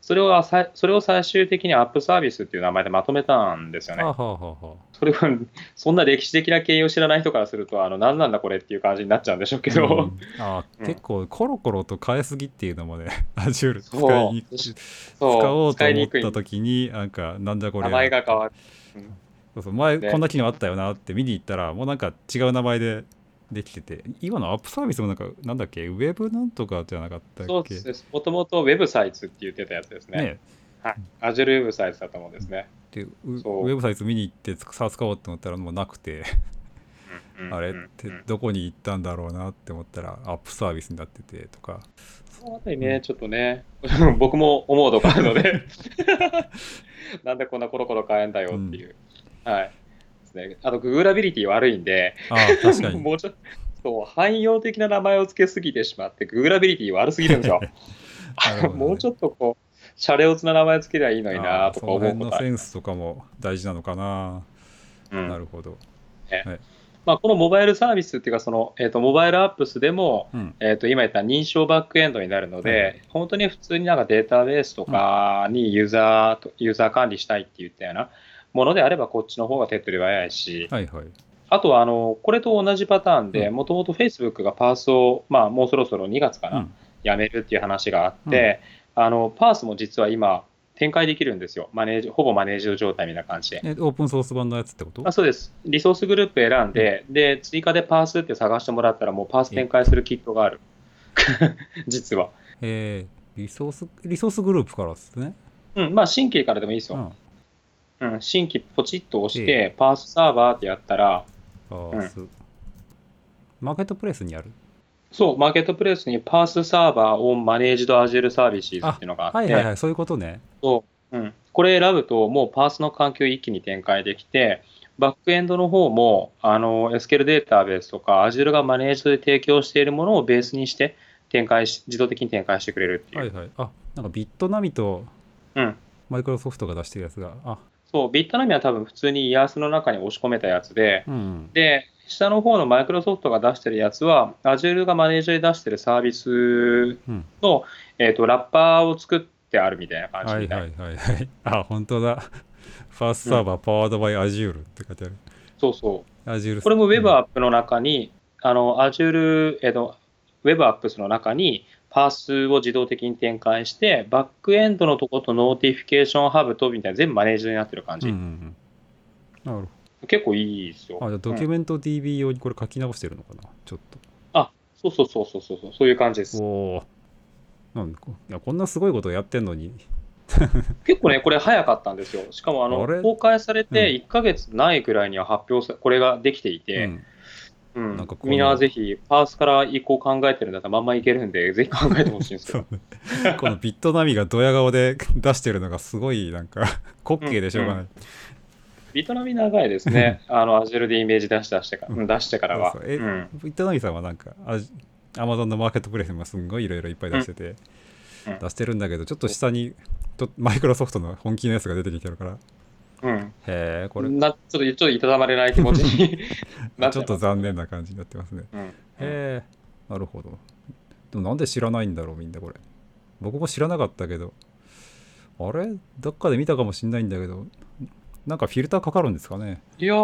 それをさそれを最終的にアップサービスっていう名前でまとめたんですよね。はあはあはあはそれは、そんな歴史的な経緯を知らない人からすると、あの、何なんだこれっていう感じになっちゃうんでしょうけど、うん。あうん。結構コロコロと変えすぎっていうのもね Azure 使いに使おうと思った時になんかなんだこれ名前が変わる。そうそう前ねこんな機能あったよなって見に行ったらもうなんか違う名前でできてて。今のアップサービスもなんかなんだっけ？ウェブなんとかじゃなかったっそうけです。もともとウェブサイツって言ってたやつですね。ね。はい。Azure ウェブサイツだと思うんですね。でウェブサイト見に行ってさあ使おうと思ったらもうなくて。うんあれっうんうんてどこに行ったんだろうなって思ったらアップサービスになっててとか。そのあたりね、ちょっとね、僕も思うとこあるので、なんでこんなコロコロ変えんだよっていう。はい。ですね、あと、ググラビリティ悪いんで、ああ確かに。もうちょっと、汎用的な名前を付けすぎてしまって、ググラビリティ悪すぎるんですよ。ね。もうちょっとこう、シャレオツな名前付けりゃいいのにあなとか思うことセンスとかも大事なのかな、うん。なるほど、まあ、このモバイルサービスっていうか、その、えっ、と、モバイルアップスでも、うん、えっ、と、今言った認証バックエンドになるので、はい。本当に普通になんかデータベースとかにユーザーと、ユーザー管理したいって言ったようなものであれば、こっちの方が手っ取り早いし、はいはいあとは、あの、これと同じパターンで、うんもともと Facebook がパースを、まあ、もうそろそろ2月かな、うんやめるっていう話があって、あの、パースも実は今、展開できるんですよ。マネージ、ほぼマネージド状態みたいな感じで。えオープンソース版のやつってこと？あそうです。リソースグループ選んで、で、追加でパースって探してもらったら、もうパース展開するキットがある。実は。えーリソースリソースグループからですね、うん、まあ、新規からでもいいですよ。うん、うん、新規ポチッと押しえて、パースサーバーってやったら、パース、マーケットプレイスにある？そう、マーケットプレイスにパースサーバーをマネージド Azure サービスっていうのがあって、はいはいはいそういうことね。そううん、これ選ぶと、もうパースの環境一気に展開できて、バックエンドの方も、あの、SQL データベースとか、Azure がマネージドで提供しているものをベースにして、展開し、自動的に展開してくれるっていう。はいはい。あなんかビットナミとうん。マイクロソフトが出してるやつがあそう、ビットナミは多分普通に IaaS の中に押し込めたやつで、うん。うんで、下の方のマイクロソフトが出してるやつは、Azure がマネージドで出してるサービスうん。の、えっ、と、ラッパーを作ってあるみたいな感じみたいはいはいはいはい。あ本当だ。 Parse Server powered by Azure って書いてある。そうそう。Azure これも Web アップの中に、あの、Azure、えっと、Web Apps の中に、 Parse を自動的に展開して、バックエンドのとこと Notification Hub とみたいな全部マネージドになってる感じ。うんうんうんなる結構いいですよ。ほどあじゃあドキュうんメント DB 用にこれ書き直してるのかなちょっあ、そうそうそうそうそうそう、そういう感じですと。おおなんこいやこんなすごいことやってんのに 結構ね、これ早かったんですよ。しかも、あの、公開されてうん1ヶ月ないぐらいには発表さ、これができていて、うんうん。なんかみんなぜひ、パースから移行考えてるんだったらまんまいけるんで、ぜひ考えてほしいんですこのビットナミがドヤ顔で 出してるのがすごいなんか滑稽でしょうがない、ビットナミ長いですね。あの、Azure でイメージ出し出してから、うん。出してからは。そうそう。えうん。ビットナミさんはなんかアマゾンのマーケットプレイスもすんごいいろいろいっぱい出してて、うん。出してるんだけどちょっと下にとマイクロソフトの本気のやつが出てきてるからうん。へえこれ。なちょっと、ちょっといたたまれない気持ちに なちょっと残残念な感じになってますね。うん。へえなるほど。でもなんで知らないんだろうみんなこれ。僕も知らなかったけど。あれ？どっかで見たかもしんないんだけど。なんかフィルターかかるんですかね。いや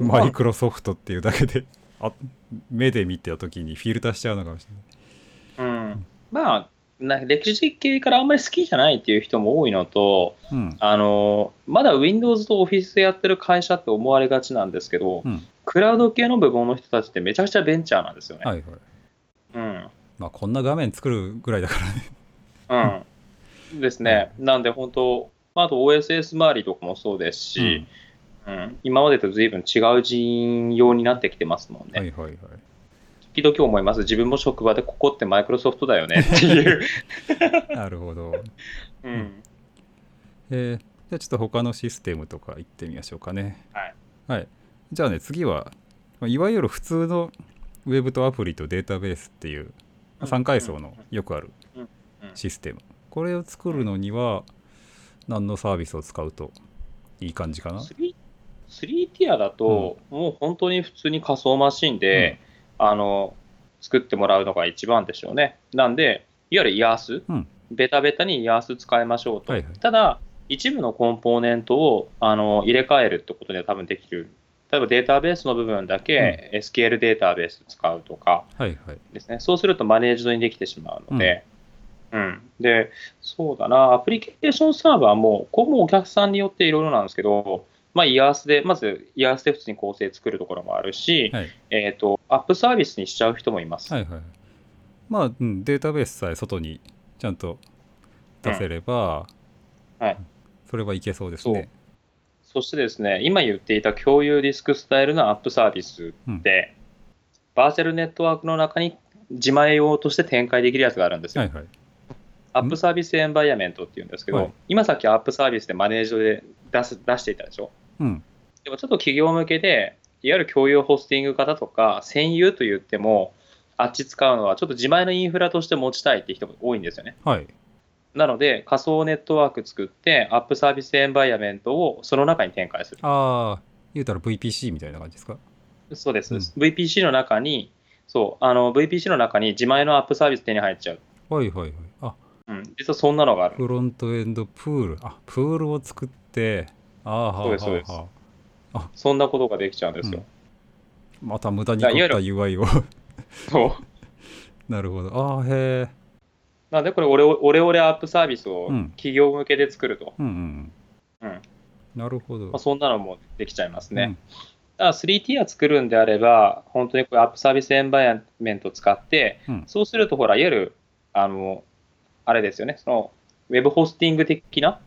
マイクロソフトっていうだけで。あ目で見た時にフィルターしちゃうのかもしれない。うん。まあ、な歴史系からあんまり好きじゃないっていう人も多いのと、うんあの、まだ Windows と Office でやってる会社って思われがちなんですけど、うんクラウド系の部門の人たちってめちゃくちゃベンチャーなんですよね。はいはいうん。まあこんな画面作るぐらいだからねうん。ですね。なんで本当、あと OSS 周りとかもそうですし、うん今までと随分違う人用になってきてますもんね。はいはいはい時々思います。自分も職場でここってマイクロソフトだよねっていう。なるほどうん。えーじゃあちょっと他のシステムとか行ってみましょうかねはい。はい。じゃあね、次は、まあいわゆる普通のウェブとアプリとデータベースっていううん3階層のよくあるシステム。これを作るのには何のサービスを使うといい感じかな？3, 3ティアだと、もう本当に普通に仮想マシンで、あの作ってもらうのが一番でしょうね。なんで、いわゆる IaaS、うんベタベタに IaaS 使いましょうと。はいはいただ、一部のコンポーネントをあの入れ替えるってことで多分できる。例えばデータベースの部分だけ SQL データベース使うとかはいはい。ですね。そうするとマネージドにできてしまうので、うん。で、そうだな、アプリケーションサーバーも、ここもお客さんによっていろいろなんですけど、まあ、IaaS で、まず IaaS で普通に構成作るところもあるし、はいえっ、と、アップサービスにしちゃう人もいます。はいはい。まあ、うん、データベースさえ外にちゃんと出せれば、はいそれはいけそうですね。そしてですね、今言っていた共有ディスクスタイルのアップサービスで、バーチャルネットワークの中に自前用として展開できるやつがあるんですよ。はいはい。 App Service Environment っていうんですけど、はい今さっき App Service でマネージドで出す出していたでしょ？うん。でもちょっと企業向けで、いわゆる共有ホスティング型とか、占有と言っても、あっち使うのはちょっと自前のインフラとして持ちたいって人も多いんですよね。はい。なので、仮想ネットワーク作って、 App Service Environment をその中に展開する。ああ、言うたら VPC みたいな感じですか？そうです。VPC の中に、そう、あの、VPC の中に自前のアップサービス手に入っちゃう。はいはいはい。あ、うん、実はそんなのがある。フロントエンドプール。あ、プールを作って、ああ、そうですそうです。そんなことができちゃうんですよ。また無駄に凝った UI を。そう。なるほど。ああ、へえ。なんでこれオレオ、オレオレアップサービスをうん企業向けで作ると。うんうん。うんなるほど。まあ、そんなのもできちゃいますね。うんだから3 t ア作るんであれば、本当にこう App Service Environment を使って、うんそうすると、ほら、いわゆる、あの、あれですよね、その、ウェブホスティング的な、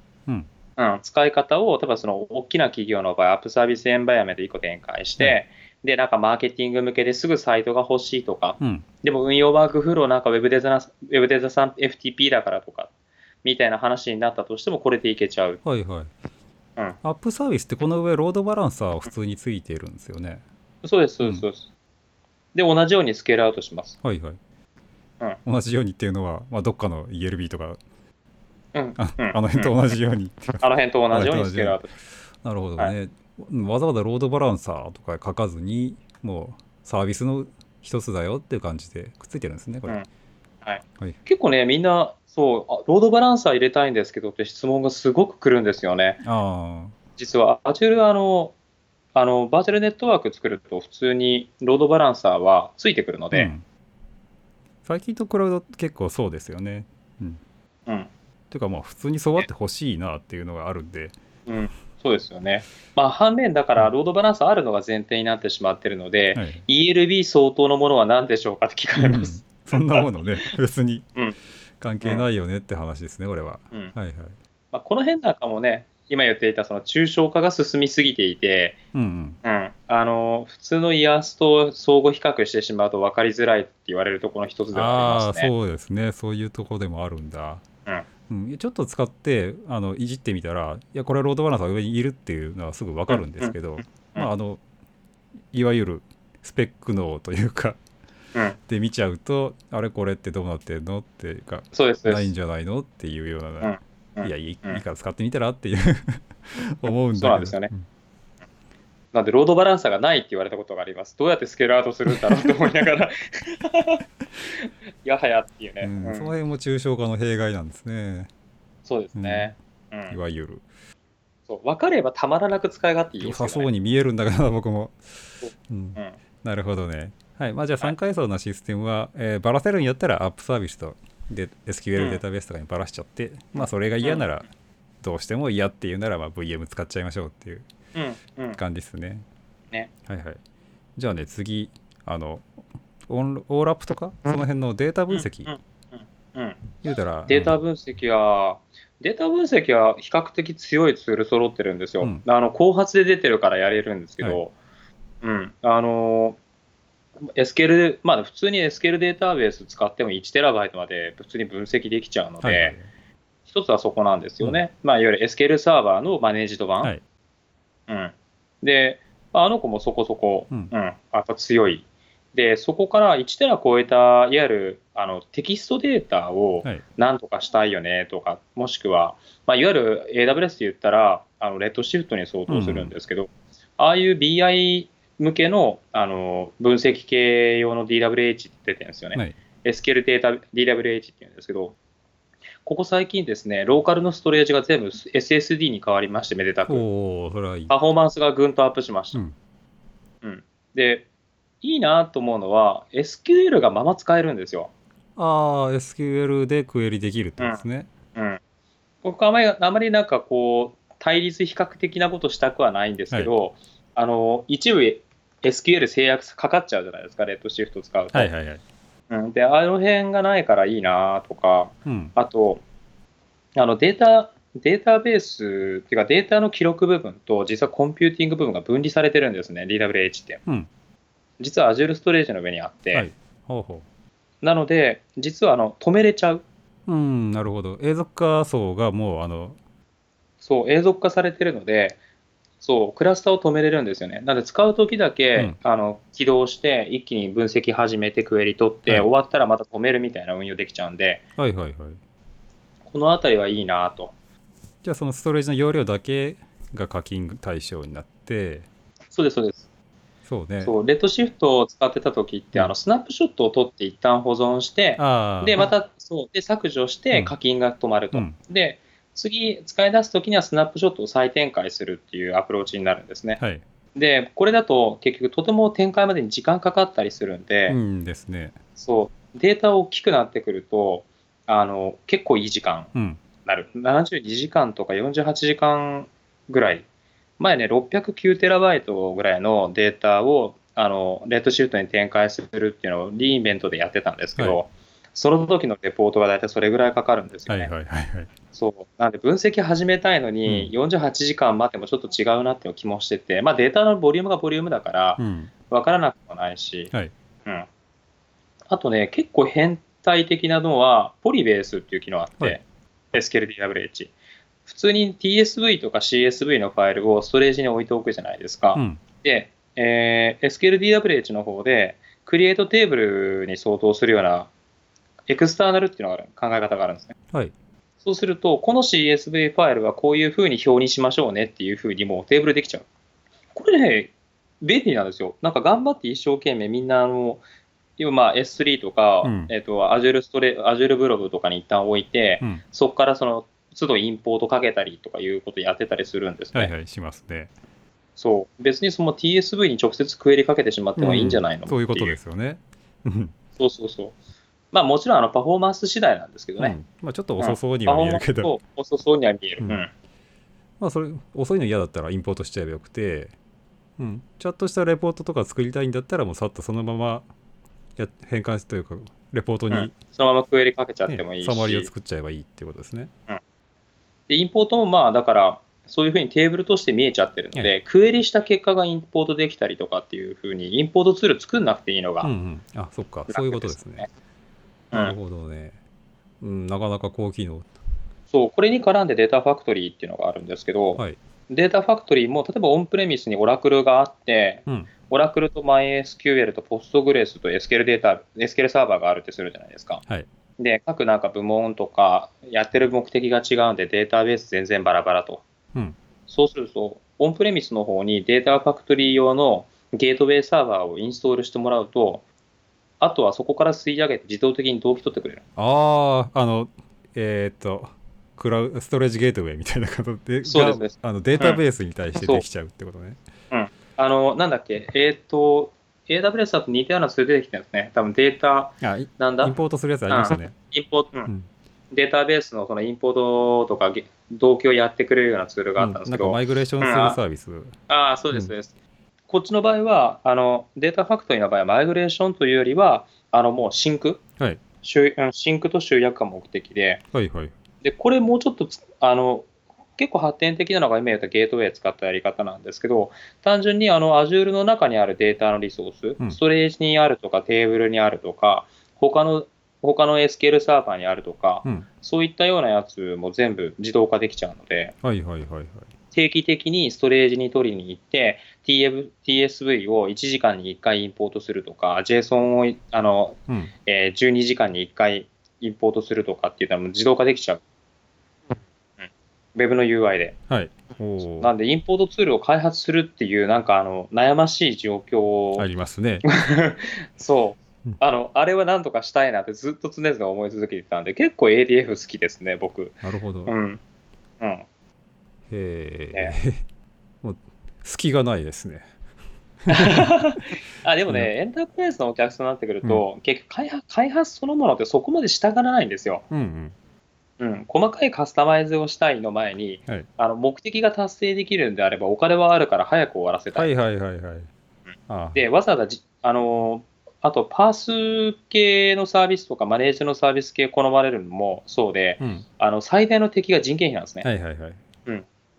うんうん使い方を、例えばその、大きな企業の場合、 App Service Environment 1個展開して、で、なんかマーケティング向けですぐサイトが欲しいとか、うん。でも運用ワークフローなんかウェブデザなウェブデザさん FTP だからとか、みたいな話になったとしても、これでいけちゃう。はいはい。うんアップサービスってこの上ロードバランサーは普通についているんですよね。そうです、そうです、そうです。で、同じようにスケールアウトします。はいはい。同じようにっていうのは、まあ、どっかの ELB とか、うん、あうん。あの辺と同じように。あの辺と同じようにスケールアウト。なるほどはね、わざわざロードバランサーとか書かずに、もうサービスの一つだよっていう感じでくっついてるんですね、これ。うん。はい。はい。結構ね、みんな、そうあ、ロードバランサー入れたいんですけどって質問がすごく来るんですよね。あ実は、Azure あの、あの、バーチャルネットワーク作ると普通にロードバランサーはついてくるのあ、で、うん。最近とクラウド結構そうですよね。うん。うん、ていうかまあ普通にそうあってほしいなっていうのがあるんで、うん、そうですよね。まあ、反面だから、ロードバランサーあるのが前提になってしまっているので、はい、ELB 相当のものは何でしょうかって聞かれます。そんなものね、別にうん関係ないよねって話ですね、これは。うんはいはい。まあ、この辺なんかもね、今言っていたその抽象化が進みすぎていて、うんうん。うん、あの普通のイヤスと相互比較してしまうと分かりづらいって言われるところの一つではありますね。そうですねそういうとこでもあるんだ、うんちょっと使ってあのいじってみたらいやこれはロードバランサー上にいるっていうのはすぐ分かるんですけど、まあ、あのいわゆるスペック脳というかうん、で見ちゃうとあれこれってどうなってんのっていうかないんじゃないのっていうような、うん。いやいいから使ってみたらっていう 思うんだけど。そうなんですよねなんで、ロードバランサーがないって言われたことがあります。どうやってスケールアウトするんだろうと思いながら、やはやっていうね、うん。うん。その辺も抽象化の弊害なんですね。そうですね。うん。いわゆる。そう分かればたまらなく使い勝手いい良ですよ、ね。さそうに見えるんだけどな僕も、う。ん。うん。なるほどね。はい。まあじゃあ3階層のシステムは、えーバラせるんやったらアップサービスとで SQL うん。データベースとかにバラしちゃって、まあそれが嫌なら、どうしても嫌っていうなら、まあ VM 使っちゃいましょうっていう感じですね。ね。はいはい。じゃあね、次、あの、オンオーラップとか、その辺のデータ分析、うんうんうん言うたら、データ分析は、データ分析は比較的強いツール揃ってるんですよ。うん。あの後発で出てるからやれるんですけど、うん、あの SQL、まあ普通に SQL データベース使っても1テラバイトまで普通に分析できちゃうので、はいはい一つはそこなんですよね。まあいわゆる SQL サーバーのマネージド版。はいうん、で、まああの子もそこそこ、ううん。んやっぱ強い。で、そこから1テラ超えた、いわゆるあのテキストデータをはい。なんとかしたいよねとか、もしくは、まあ、いわゆる AWS で言ったら、あのレッドシフトに相当するんですけど、ああいう BI 向けのあの分析系用の DWH って出てるんですよね。はい。SQL データ DWH っていうんですけど、ここ最近ですね、ローカルのストレージが全部 SSD に変わりまして、めでたく。おおそれはいい。パフォーマンスがぐんとアップしました。うんうんで、いいなと思うのは、SQL がまま使えるんですよ。ああ、SQL でクエリできるってことですね。うん、僕はあまりあまりなんかこう、対立比較的なことしたくはないんですけど、あの一部 SQL 制約かかっちゃうじゃないですか、レッドシフト使うと。はいはいはい。うん、で、あの辺がないからいいなとか、うん。あと、あのデータデータベースっていうかデータの記録部分と実はコンピューティング部分が分離されてるんですね、DWH って。うん実は Azure ストレージの上にあって、はいほうほなので、実はあの止めれちゃう。ううんなるほど永続化層がもうあのそう、永続化されてるので、そう、クラスターを止めれるんですよね。なので、使うときだけ、うん。あの起動して、一気に分析始めて、クエリ取って、はい。終わったらまた止めるみたいな運用できちゃうんで、はいはいはい。このあたりはいいなと。じゃあそのストレージの容量だけが課金対象になって。そうです、そうです。そうね。そう、レッドシフトを使ってたときって、うん。あのスナップショットを取って、一旦保存して、で、また、そう、で、削除してうん。課金が止まると。うん。で、次、使い出すときにはスナップショットを再展開するっていうアプローチになるんですね。はいで、これだと結局とても展開までに時間かかったりするんで、うんですねそう、データ大きくなってくると、あの、結構いい時間うんになる。72時間とか48時間ぐらい。前ね、609テラバイトぐらいのデータを、あの、レッドシフトに展開するっていうのをリインベントでやってたんですけど、はその時のレポートが大体それぐらいかかるんですよね。はいはいはいはいそう。なんで分析始めたいのに、48時間待ってもちょっと違うなっていう気もしてて、まあデータのボリュームがボリュームだからう、んわからなくもないし、はいうん。あとね、結構変態的なのは、ポリベースっていう機能があって、はい SQLDWH。普通に TSV とか CSV のファイルをストレージに置いておくじゃないですか。うんで、えー SQLDWH の方で、クリエイトテーブルに相当するようなエクスターナルっていうのがある、考え方があるんですね。はいそうすると、この CSV ファイルはこういうふうに表にしましょうねっていうふうにもうテーブルできちゃう。これね、便利なんですよ。なんか頑張って一生懸命みんなあの、今まあ S3 とか、うんえっ、と Azure ストレ、Azure ブログとかに一旦置いて、うんそこからその都度インポートかけたりとかいうことやってたりするんですね。はいはいしますねそう。別にその TSV に直接クエリかけてしまってもいいんじゃないの、うんそういうことですよねうんそうそうそう。まあもちろんあのパフォーマンス次第なんですけどね。うん。まあちょっと遅そうには見えるけど、う遅そうには見える。うん。うんまあそれ遅いの嫌だったらインポートしちゃえばよくて、うん、ちゃんとしたレポートとか作りたいんだったらもうさっとそのままや変換というかレポートに、うん。そのままクエリかけちゃっねてもいいし、サマリーを作っちゃえばいいっていうことですね。でインポートもまあだから、そういうふうにテーブルとして見えちゃってるので、はクエリした結果がインポートできたりとかっていうふうに、インポートツール作んなくていいのがうんうん、あそっか。そういうことですね。うんなるほどね、うん。なかなか高機能。そう、これに絡んで Data Factory っていうのがあるんですけど、はい。 Data Factory も例えばオンプレミスにオラクルがあって、うん。オラクルと MySQL と Postgres と SQL データ、SQL サーバーがあるってするじゃないですか。はい。で、各なんか部門とか、やってる目的が違うんで、データベース全然バラバラと。うん。そうすると、オンプレミスの方に Data Factory 用のゲートウェイサーバーをインストールしてもらうと、あとはそこから吸い上げて自動的に同期取ってくれる。ああ、あの、えーっと、クラウストレージゲートウェイみたいな形でそうですそうですあのデータベースに対してできちゃうってことね。あの、なんだっけ、えっ、と、AWS だと似たようなツール出てきてるんですね。多分データ、なんだ？インポートするやつありましたね。インポート、うんうんデータベースのそのインポートとかげ同期をやってくれるようなツールがあったんですけど、うんなんかマイグレーションするサービス。ああ、そうです、そうです。こっちの場合は、あの Data Factory の場合は、マイグレーションというよりは、あのもう sync、はい。 sync と集約が目的で、はいはい。でこれもうちょっとつあの結構発展的なのが今言ったゲートウェイ使ったやり方なんですけど、単純にあの Azure の中にあるデータのリソース、うんストレージにあるとかテーブルにあるとか、他の他の SQL サーバーにあるとか、うん。そういったようなやつも全部自動化できちゃうので、はいはいはいはい。定期的にストレージに取りに行って、TSV を1時間に1回インポートするとか、JSON をあの、うん。えー12時間に1回インポートするとかっていうのは自動化できちゃう。うん、Web の UI で。はい。なんで、インポートツールを開発するっていう、なんかあの悩ましい状況ありますね。そううん。あの、あれはなんとかしたいなってずっと常々思い続けてたんで、結構 ADF 好きですね、僕。なるほど。うん。うん。へえ。もう隙がないですね。あでもね、エンタープライズのお客さんになってくると、結局開発、開発そのものってそこまで従わないんですよ。うんうん。うん、細かいカスタマイズをしたいの前に、はいあの目的が達成できるんであれば、お金はあるから早く終わらせた。はいいはいはいはい。あで、わざわざじあのあとパース系のサービスとかマネージのサービス系好まれるのもそうで、うんあの最大の敵が人件費なんですね。はいはいはい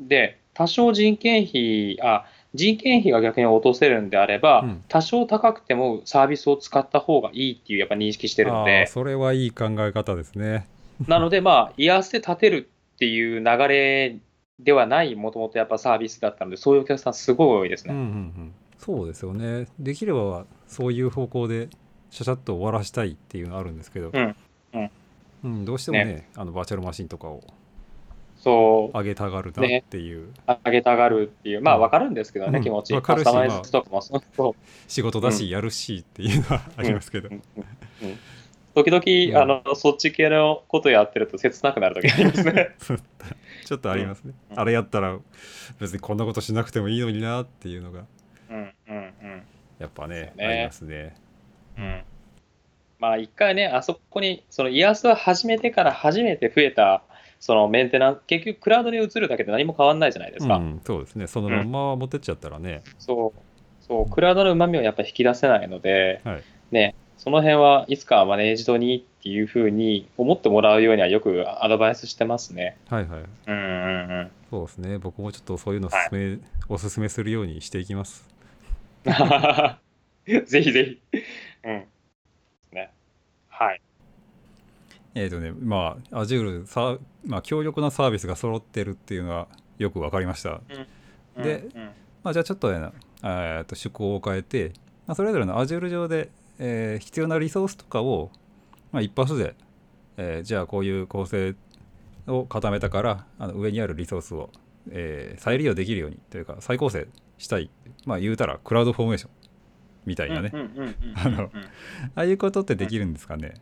で、多少人件費、あ人件費が逆に落とせるんであれば、うん。多少高くてもサービスを使った方がいいっていうやっぱ認識してるのあーで、それはいい考え方ですね。なので、まあ、イヤースで立てるっていう流れではない、もともとやっぱサービスだったので、そういうお客さん、すごい多いですうんうんね。うん。そうですよね。できればそういう方向でシャシャッと終わらしたいっていうのあるんですけど、うんうん。うんどうしてもねあのバーチャルマシンとかをそう、上げたがるなっていう、上げたがるっていう、まあ、うん。わかるんですけどね、うん。気持ち。わかるしカスタマイズとかもそう。そう仕事だしやるしっていうのはありますけど、時々、うん。あの、そっち系のことやってると切なくなる時ありますね。ちょっとありますね、うん。あれやったら別にこんなことしなくてもいいのになっていうのが。うん。うん。うん。やっぱねね。ありますね。うん。まあ一回ね、あそこに、そのイヤースを始めてから初めて増えた、そのメンテナンス、結局クラウドに移るだけで何も変わらないじゃないですか。うん、そうですねそのまんま持ってっちゃったらね、そう、そう、クラウドの旨味をやっぱ引き出せないので、はいね、その辺はいつかはマネージドにっていうふうに思ってもらうようにはよくアドバイスしてますね。はいはいうんうんうん。そうですね僕もちょっとそういうのおすすめ、おすすめするようにしていきます ぜひぜひ。うん。ね。はい。えっ、とねまあ Azure さ、まあ、強力なサービスが揃ってるっていうのはよく分かりました。でうん。うん。まあ、じゃあちょっと,、ね、えーと趣向を変えて、まあ、それぞれの Azure 上で、えー必要なリソースとかを、まあ、一発で、えーじゃあこういう構成を固めたからあの上にあるリソースを、えー再利用できるようにというか再構成したい、まあ、言うたらクラウドフォーメーションみたいなね、ああいうことってできるんですかね、うん、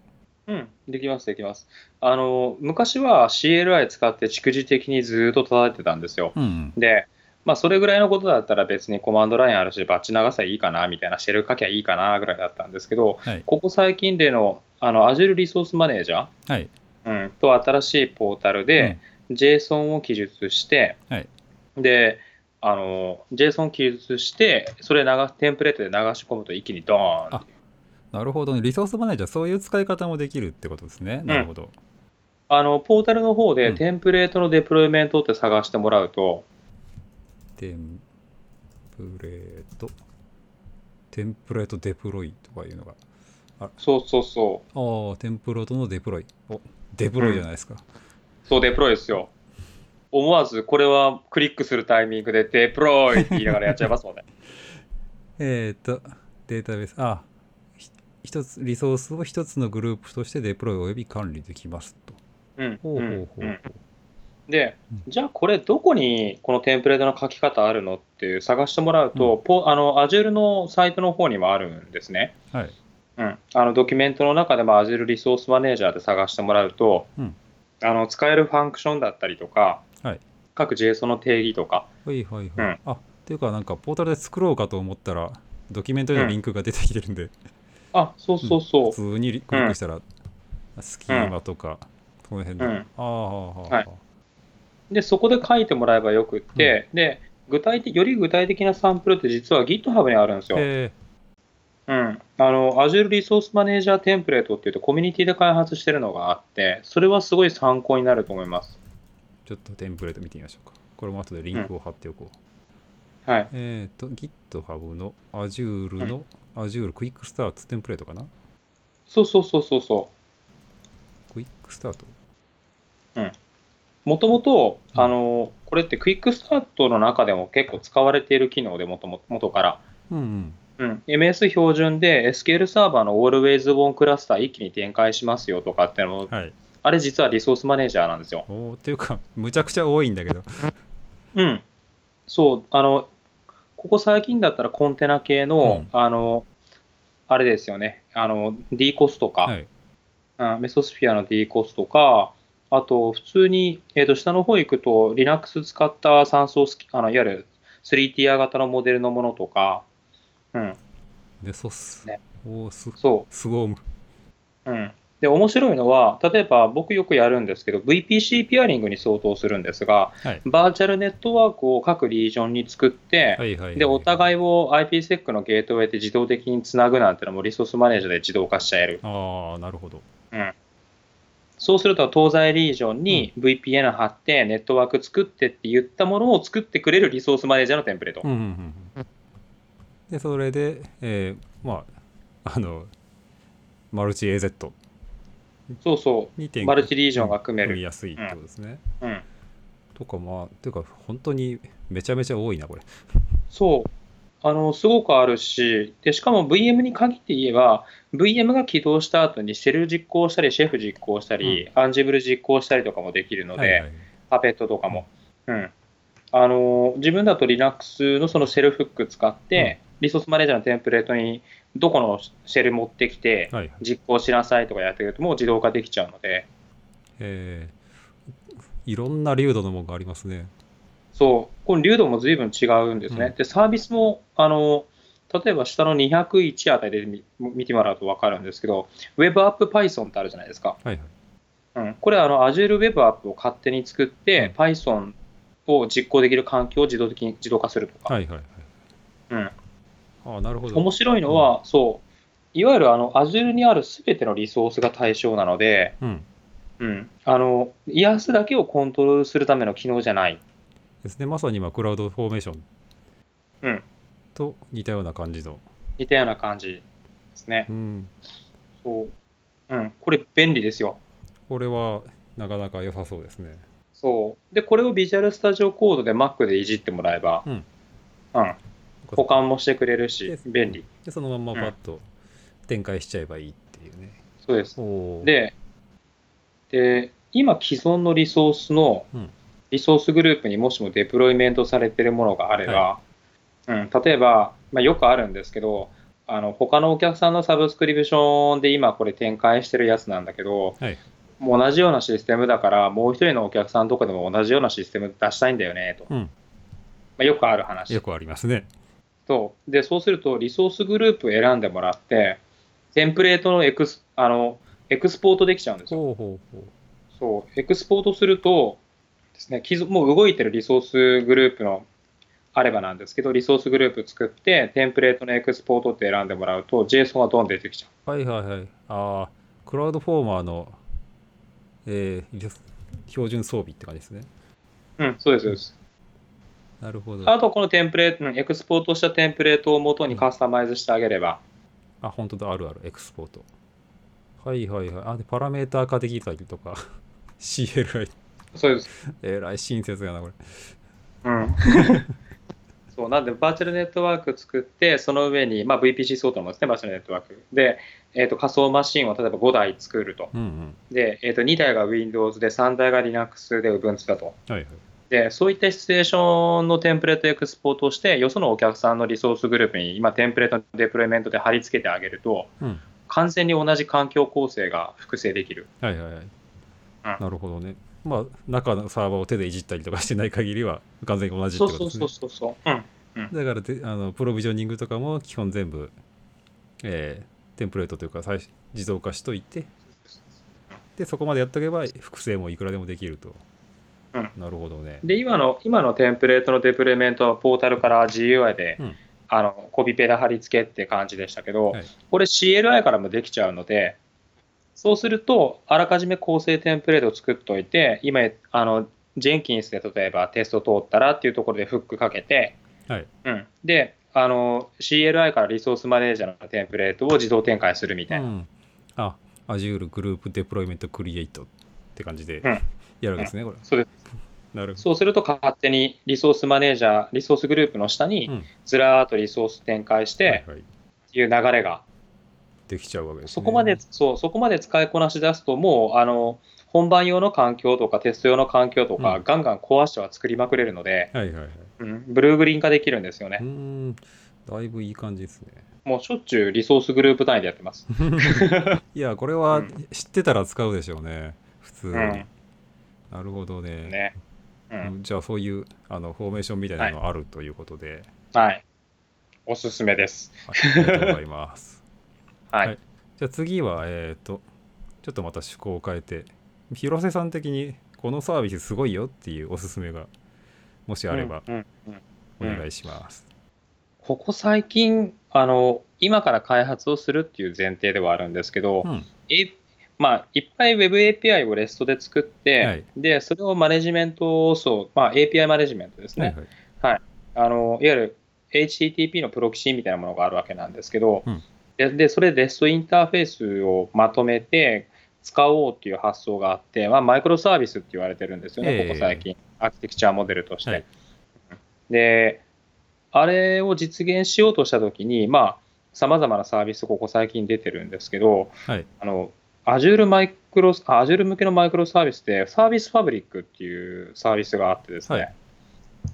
できます、できます。あの、昔は CLI 使って蓄次的にずっと叩いてたんですよ。うんうん。で、まあ、それぐらいのことだったら別にコマンドラインあるし、バッチ流せばいいかな、みたいな、シェル書きゃいいかな、ぐらいだったんですけど、はい。ここ最近での、あの、Azure リソースマネージャはい。ー、うん、と新しいポータルで、JSON を記述して、はい。で、あの、JSON 記述して、それ流テンプレートで流し込むと一気にドーンって。いうなるほどね。リソースマネージャーそういう使い方もできるってことですね、なるほど。あの、ポータルの方でうん。テンプレートのデプロイメントって探してもらうと、テンプレート。テンプレートデプロイとかいうのが。そうそうそう、ああテンプレートのデプロイ。おデプロイじゃないですか、そうデプロイですよ。思わずこれはクリックするタイミングでデプロイって言いながらやっちゃいますもんね。えっ、とデータベース。あひ一つリソースを一つのグループとしてデプロイおよび管理できますと。うんほうほうほうんでうん、じゃあこれどこにこのテンプレートの書き方あるのっていう探してもらうと、ポあの Azure のサイトの方にもあるんですね。はい。うん、あのドキュメントの中でも Azure リソースマネージャーで探してもらうと、うん。あの使えるファンクションだったりとか、はい。各 JSON の定義とか、はいはいはい、うん。あっていうかなんかポータルで作ろうかと思ったらドキュメントへのリンクが出てきてるんで、あそうそうそう、普通にリクリックしたら、スキーマとか、その辺で、うん。ああはい。で、そこで書いてもらえばよくって、で、具体的、より具体的なサンプルって実は GitHub にあるんですよ。えうん。あの、Azure Resource Manager テンプレートっていうとコミュニティで開発してるのがあって、それはすごい参考になると思います。ーちょっとテンプレート見てみましょうか。これも後でリンクを貼っておこう、はい。えっ、と GitHub の Azure の、Azure Quick Start テンプレートかな？そうそうそうそうそ Quick Startう。もともと、うんあの、これって Quick Start の中でも結構使われている機能でもとも元から。うんうんうん、MS 標準で SQL サーバーの Always On クラスター一気に展開しますよとかってのも、はいあれ実はリソースマネージャーなんですよ。おーっていうかむちゃくちゃ多いんだけどうん。そう、あの、ここ最近だったらコンテナ系の、うん。あの、あれですよね、あの、D コスとか、はい。うんメソスフィアの D コスとか、あと、普通に、えーと、下の方行くと、Linux 使った3層スキあの、いわゆる3ティア型のモデルのものとか、うん、でソス、ね。おーすそスゴームう、うん。で、面白いのは、例えば僕よくやるんですけど、VPC ピアリングに相当するんですが、はいバーチャルネットワークを各リージョンに作って、はいはいはいで、お互いを IPsec のゲートウェイで自動的につなぐなんてのもリソースマネージャーで自動化しちゃえる。ああなるほどうん。そうすると、東西リージョンに VPN 貼って、ネットワーク作ってって言ったものを作ってくれるリソースマネージャーのテンプレート。うんうんうんうんでそれで、えーまああのマルチ AZ そうそにう。マルチリージョンが組める。組みやすいってことですね、うん。とかまあていうか本当にめちゃめちゃ多いなこれそう。あの、すごくあるし、で、しかも VM に限って言えば、VM が起動した後にシェル実行したり、シェフ実行したり、アンジブル実行したりとかもできるので、はいはいパペットとかも。うん。あの、自分だと Linux のそのシェルフック使って、リソースマネージャーのテンプレートにどこのシェル持ってきて、はいはい。実行しなさいとかやってると、もう自動化できちゃうので、えー。いろんな流度のものがありますね。そう、この流度も随分違うんですね。うん。で、サービスも、あの、例えば下の201あたりで見見てもらうと分かるんですけど、Web App Python ってあるじゃないですか。はいはい。うん、これあの Azure Web App を勝手に作って、うん。Python を実行できる環境を自動的に自動化するとか。はいはいはい。うん、ああなるほど。面白いのは、そう、いわゆるあの Azure にあるすべてのリソースが対象なので、うん。うん、あの、IaaS だけをコントロールするための機能じゃない。ですね。まさに今クラウドフォーメーション。うん。と似たような感じの、似たような感じですね。う。ん、そう。うん、これ便利ですよ。これはなかなか良さそうですね。そう。で、これを Visual Studio Code で Mac でいじってもらえば、うん。うん、保管もしてくれるしで、便利。でそのまん。まパッと展開しちゃえばいいっていうね、そうです。で、で、今既存のリソースのうん。リソースグループにもしもデプロイメントされているものがあれば、うん、例えば、まあ、よくあるんですけど、あの他のお客さんのサブスクリプションで今これ展開してるやつなんだけど、はい。もう同じようなシステムだから、もう一人のお客さんとかでも同じようなシステム出したいんだよねと、うん。まあ、よくある話。よくありますねとで、そうするとリソースグループを選んでもらって、テンプレートのエクスあのエクスポートできちゃうんですよ。ほうほうほうそう、エクスポートするとですね、もう動いてるリソースグループのあればなんですけど、リソースグループ作って、テンプレートのエクスポートって選んでもらうと、JSON がドン出てきちゃはいはいはいああ CloudFormer の、えー標準装備って感じですねう。うん、そうです、そうです。なるほど。あと、このテンプレート、うんエクスポートしたテンプレートを元にカスタマイズしてあげれば、あ本当だ。あるある。エクスポート。はいはいはい。あでパラメーター化できたりとか。CLI そうです。えらい親切やなこれ。うん。そう。なんで、バーチャルネットワーク作って、その上に、まあ、VPC 相当のですね、バーチャルネットワーク。で、えーと仮想マシンを例えば5台作ると。うんうん。で、えーと2台が Windows で、3台が Linux で Ubuntu だと。はいはいで、そういったシチュエーションのテンプレートエクスポートをして、よそのお客さんのリソースグループに今、テンプレートのデプロイメントで貼り付けてあげると、うん。完全に同じ環境構成が複製できる。はいはいはい、なるほどね。まあ中のサーバーを手でいじったりとかしてない限りは完全に同じってそうそうことですね。そうそうそう。うん。だからであのプロビジョニングとかも基本全部、えーテンプレートというか最初自動化しといてでそこまでやっとけば複製もいくらでもできると、うん。なるほどね。で、今の、今のテンプレートのデプロイメントはポータルから GUI で、うん。あのコピペで貼り付けって感じでしたけど、はい。これ CLI からもできちゃうので、そうすると、あらかじめ構成テンプレートを作っておいて、今、あの、ジェンキンスで例えばテスト通ったらっていうところでフックかけて、はい。うん、であの、CLI からリソースマネージャーのテンプレートを自動展開するみたいな。うん、あ Azure グループデプロイメントクリエイトって感じで。うんやるわけですね、これ。そうです。なるほそうすると勝手にリソースマネージャー、リソースグループの下ど、にうん。ずらーっとリソース展開して、はいはい、っていう流れが、できちゃうわけですね。そこまで、そう、そこまで使いこなし出すと、もう、あの、本番用の環境とかテスト用の環境とか、うん。ガンガン壊しては作りまくれるので、はいはいはい。うん、ブルーグリーン化できるんですよね。うー。ん。だいぶいい感じですね。もうしょっちゅうリソースグループ単位でやってます。いやこれはうん。知ってたら使うでしょうね。普通。に、うんなるほどねね。うん。じゃあそういうあのフォーメーションみたいなのあるということで、はい。おすすめです。はいありがとうございます はい。はいじゃあ次はえっ、とちょっとまた趣向を変えて広瀬さん的にこのサービスすごいよっていうおすすめがもしあればお願いします。ここ最近あの、今から開発をするっていう前提ではあるんですけど、うんえまあ、いっぱい Web API を REST で作って、はい。でそれをマネジメントそう、まあ、API マネジメントですね、はいはい。あのいわゆる HTTP のプロキシみたいなものがあるわけなんですけど、うん。ででそれで REST インターフェースをまとめて使おうっていう発想があって、まあ、マイクロサービスって言われてるんですよね、ええ。ここ最近、アーキテクチャモデルとして。はい。で、あれを実現しようとしたときに、まあ、さまざまなサービス、ここ最近出てるんですけど、はい。あの Azure マイクロ、あ Azure 向けのマイクロサービスで、サービスファブリックっていうサービスがあってですね、はい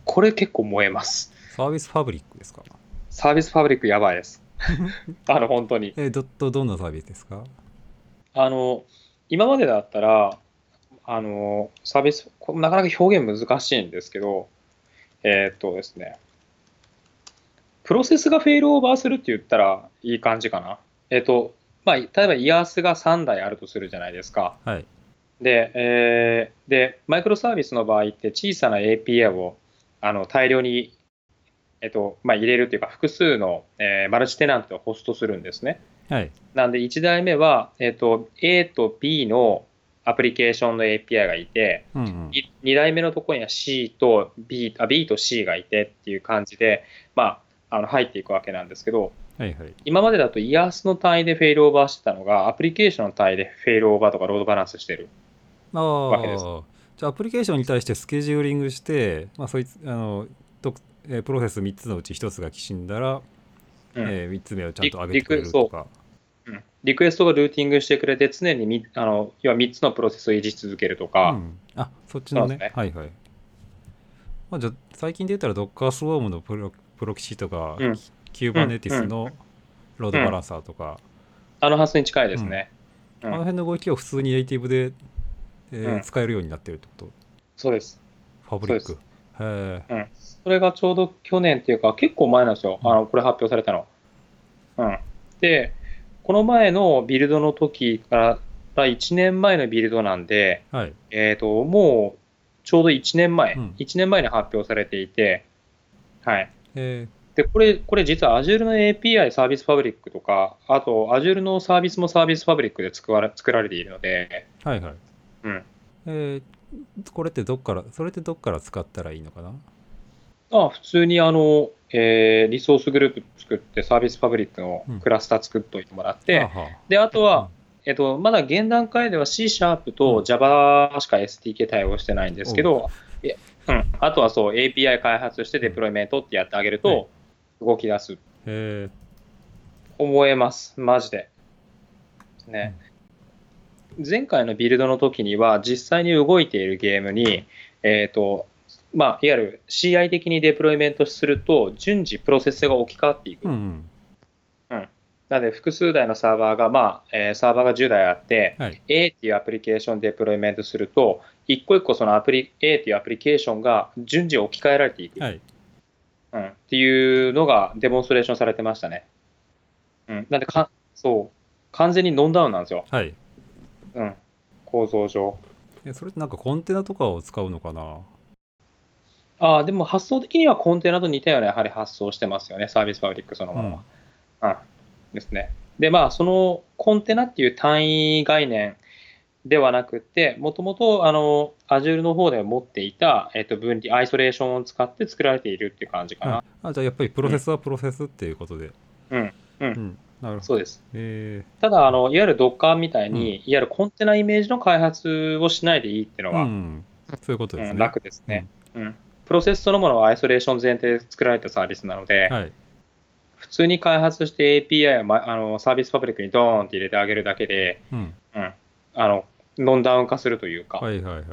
これ結構燃えます。サービスファブリックですか？サービスファブリックやばいです。あの、本当に。えどどどんなサービスですか？あの、今までだったら、あの、サービス、こなかなか表現難しいんですけど、えーっとですね、プロセスがフェイルオーバーするって言ったらいい感じかな。えーっと、まあ、例えば IaaS が3台あるとするじゃないですか。はいで、えーで、マイクロサービスの場合って小さな API をあの大量に、えっとまあ、入れるというか、複数の、えーマルチテナントをホストするんですね。はいなんで、1台目は、えっと A と B のアプリケーションの API がいて、うんうん2台目のところには C と B, あ B と C がいてっていう感じで、まあ、あの入っていくわけなんですけど、はいはい。今までだと IaaS の単位でフェイルオーバーしてたのが、アプリケーションの単位でフェイルオーバーとかロードバランスしてる。あわけです。あじゃあアプリケーションに対してスケジューリングして、まあ、そいつあのとえープロセス3つのうち1つがきしんだら、うん。え3つ目をちゃんと上げてくれるとか。うん。リクエストがルーティングしてくれて、常にみあの要は3つのプロセスを維持し続けるとか、うん、あそっちのね。ね。はいはい、まあ、じゃあ最近で言ったら Docker スウォームのプロプロキシとか、うん Kubernetes のロードバランサーとか、あの発想に近いですね。うん。あの辺の動きを普通にネイティブで、えーうん。使えるようになってるってこと？そうです。ファブリック。へえうん。それがちょうど去年っていうか、結構前なんですよ。あの、これ発表されたの。うん。で、この前のビルドの時から1年前のビルドなんで、はい。えっ、と、もうちょうど1年前、うん。1年前に発表されていて、はい。えで、これ、これ実は Azure の API サービスファブリックとか、あと Azure のサービスもサービスファブリックで作られ作られているので、ーはいはい。うん。えーこれってどっからそれってどっから使ったらいいのかな？あ普通にあの、えーリソースグループ作って、サービスファブリックのうん。クラスター作っておいてもらって、はあはあ。で、あとは、えっと、まだ現段階では C シャープと Java しか SDK 対応してないんですけど、う。ん、あとはそう API 開発してデプロイメントってやってあげるはい。と動き出す。え思えます、マジで。ね。前回のビルドの時には、実際に動いているゲームに、えっ、と、まあ、いわゆる CI 的にデプロイメントすると、順次プロセスが置き換わっていく。ーうんなので、複数台のサーバーが、まあ、えーサーバーが10台あって、うんはい A っていうアプリケーションデプロイメントすると、一個一個そのアプリ、A っていうアプリケーションが順次置き換えられていく。はいうん、っていうのがデモンストレーションされてましたね。うん、なんでか、そう、完全にノンダウンなんですよ。はいうん、構造上。えそれってなんかコンテナとかを使うのかな？ああ、でも発想的にはコンテナと似たようなやはり発想してますよね、サービスファブリックそのものは。うん、ですね。で、まあ、そのコンテナっていう単位概念ではなくて、もともと、あの、Azure の方で持っていた、えっと、分離、アイソレーションを使って作られているっていう感じかな。はい。あじゃあやっぱりプロセスはプロセスっていうことで。うん、うん、うん。なるほど。そうです。えただ、あの、いわゆる Docker みたいに、いわゆるコンテナイメージの開発をしないでいいっていうーのは、うん。そういうことですね。うん楽ですね、うん。プロセスそのものはアイソレーション前提で作られたサービスなので、はい。普通に開発して API を、ま、あのサービスパブリックにドーンって入れてあげるだけで、うん。うん、あのノンダウン化するというか、はいはいはい。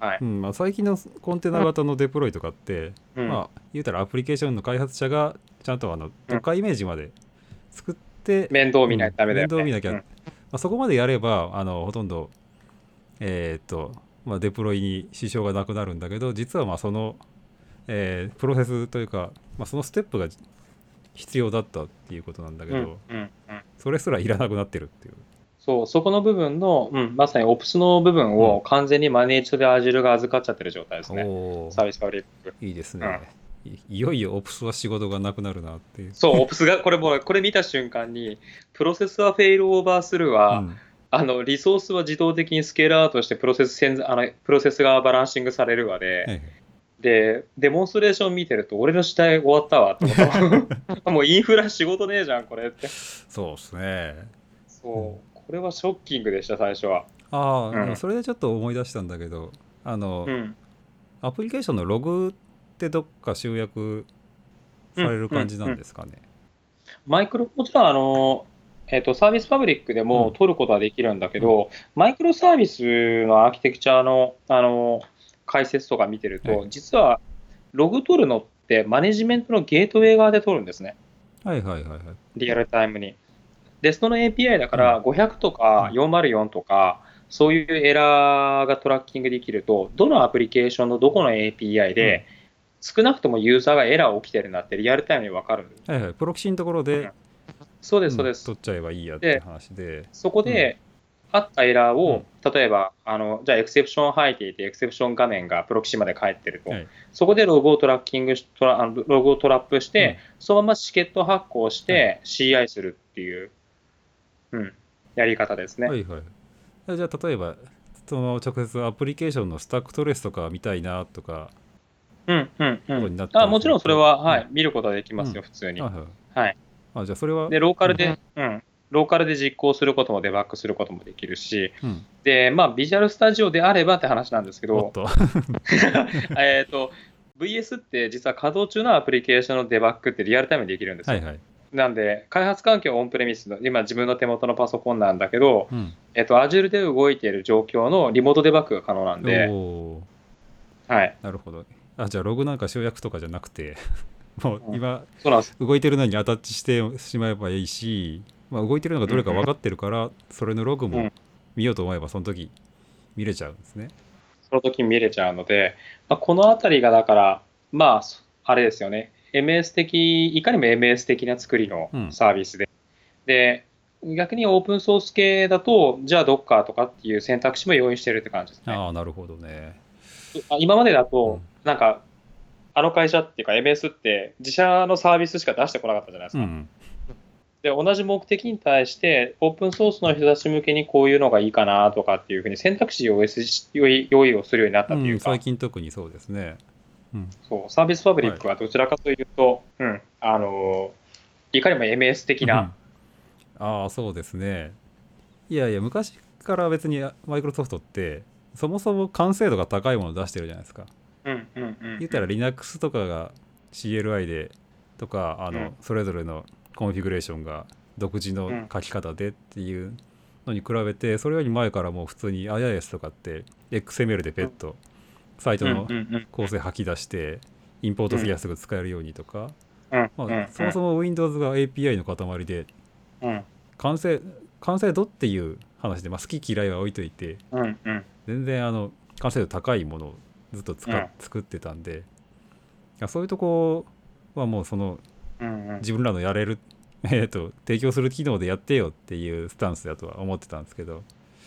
はい。うんまあ、最近のコンテナ型のデプロイとかって、うん。まあ言うたらアプリケーションの開発者がちゃんとあのドッカーイメージまで作って、面倒見ないとダメだよね。面倒見なきゃ、うん。まあ、そこまでやればあのほとんどえーっと、まあ、デプロイに支障がなくなるんだけど実はまあその、えープロセスというか、まあ、そのステップが必要だったっていうことなんだけど、うんうんうん。それすらいらなくなってるっていうそう、そこの部分の、うん、まさに Ops の部分を完全にマネージドで Azure が預かっちゃってる状態ですね。お Service Fabric。いいですね、いいよいよ Ops は仕事がなくなるなっていう。そう、 Ops が、これもう、これ見た瞬間に、プロセスはフェイルオーバースルーは、うん。あの、リソースは自動的にスケールアウトして、プロセスあの、プロセスがバランシングされるわで、はいで、デモンストレーション見てると、俺の時代終わったわ。ってこと。もうインフラ仕事ねえじゃん、これって。そうですね。そう、これはショッキングでした、最初は。ああ、うん。それでちょっと思い出したんだけどあの、うん。アプリケーションのログってどっか集約される感じなんですかね、マイクロ、もちろんあの、えっとサービスパブリックでもうん。取ることはできるんだけど、マイクロサービスのアーキテクチャのあの解説とか見てると、はい。実はログ取るのってマネジメントのゲートウェイ側で取るんですね、はいはいはいはい。リアルタイムに。で、その API だから500とか404とか、そういうエラーがトラッキングできると、どのアプリケーションのどこの API で、少なくともユーザーがエラー起きてるなってリアルタイムに分かる。はいはい。プロキシのところで、そうです、そうです。ん。取っちゃえばいいやって話で。そこで、あったエラーを、う例えば、あのじゃあ、エクセプション入っていて、エクセプション画面がプロキシまで返ってると、はい。そこでログをトラッキングしトラあのログをトラップして、そのままチケット発行して、CI するっていう、うん、やり方ですね。はいはい。じゃあ例えばその直接アプリケーションのスタックトレスとか見たいなとかうんうんうん。あもちろんそれは、うん。はい、見ることはできますよ、うん。普通に。はいはい。はい、あじゃあそれはで、ローカルで、うん、ローカルで実行することもデバッグすることもできるし、うん、で、まあ、ビジュアルスタジオであればって話なんですけど、おっと。えっと、VS って実は稼働中のアプリケーションのデバッグってリアルタイムでできるんですよ。はいはい、なんで、開発環境はオンプレミスの、今自分の手元のパソコンなんだけど、うん、えっと、Azure で動いている状況のリモートデバッグが可能なんで、はい。なるほどあじゃあログなんか集約とかじゃなくて もう今そうなん。動いてるのにアタッチしてしまえばいいし、まあ、動いてるのがどれか分かってるから、それのログもうん見ようと思えばその時見れちゃうんですね。その時見れちゃうので、まあ、このあたりがだから、まあ、そあれですよね。MS 的、いかにも MS 的な作りのうんサービスで。で、逆にオープンソース系だと、じゃあ Docker とかっていう選択肢も用意してるって感じですね。ああなるほどね。あ今までだと、うんなんか、あの会社っていうか MS って自社のサービスしか出してこなかったじゃないですか。うんで、同じ目的に対して、オープンソースの人たち向けにこういうのがいいかなとかっていうふうに選択肢を用意し用意用意をするようになったというか、うん最近特にそうですね。うん。そうサービスパブリックはどちらかというと、うん、あのいかにも MS 的うん。な、ああそうですね。いやいや昔から別にマイクロソフトってそもそも完成度が高いものを出してるじゃないですか。うんうんうん言ったら Linux とかが CLI でとかあの、うん。それぞれのコンフィグレーションが独自の書き方でっていうのに比べてそれより前からもう普通に IIS とかって XML でペッとサイトの構成吐き出してインポートすりゃすぐ使えるようにとか、うんまあうんそもそも Windows が API の塊でうん。完成完成度っていう話で、まあ、好き嫌いは置いといて全然あの完成度高いものをずっと使っうん。作ってたんでそういうとこはもうその自分らのやれる、えー、と提供する機能でやってよっていうスタンスだとは思ってたんですけど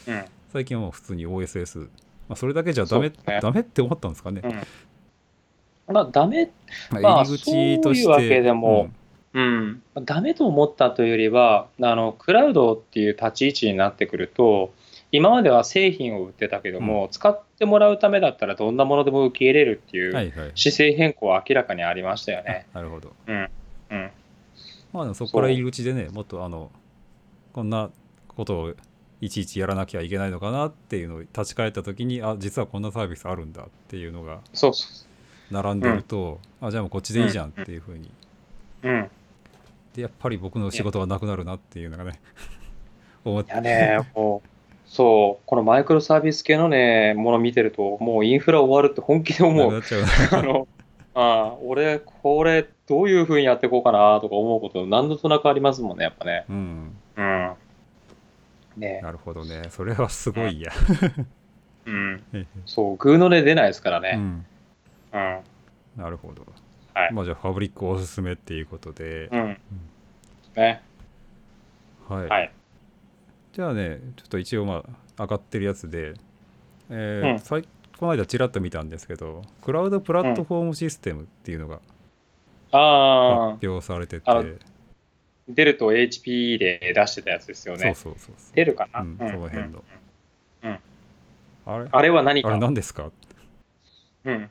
うん。最近はもう普通に OSS、まあ、それだけじゃダメ、ね。ダメって思ったんですかね、うん。まあ、ダメ、まあまあ入り口としてそういうわけでもうん、ダメと思ったというよりは、あのクラウドっていう立ち位置になってくると、今までは製品を売ってたけども、使ってもらうためだったらどんなものでも受け入れるってうんいうはいはい。姿勢変更は明らかにありましたよね。なるほど。うん。うん。まあそこから入り口でねもっとあのこんなことをいちいちやらなきゃいけないのかなっていうのを立ち返った時にあ実はこんなサービスあるんだっていうのがそうそ並んでると、あじゃあもうこっちでいいじゃんっていうふうに、う。うん。でやっぱり僕の仕事がなくなるなっていうのがね 思っていやね、もう、そう、このマイクロサービス系のね、もの見てると、もうインフラ終わるって本気でな思う。くなっちゃうあの、ああ、俺、これ、どういうふうにやっていこうかなとか思うこと、何度となくありますもんね、やっぱね。うんうん。ね。なるほどね。それはすごいや、うん。へそう、グーの音出ないですからね。へうん。うん。なるほど。はい。まあじゃあファブリックおすすめっていうことで、うん。ね。はい、はい。じゃあねちょっと一応まあ上がってるやつで、えーうん。さいこの間ちらっと見たんですけどクラウドプラットフォームシステムっていうのがああ、発表されてて、あデルと HP で出してたやつですよね。そうそうそうデルかな、うんその辺の。うん。あれ？あれは何か？あれ何ですか？うん。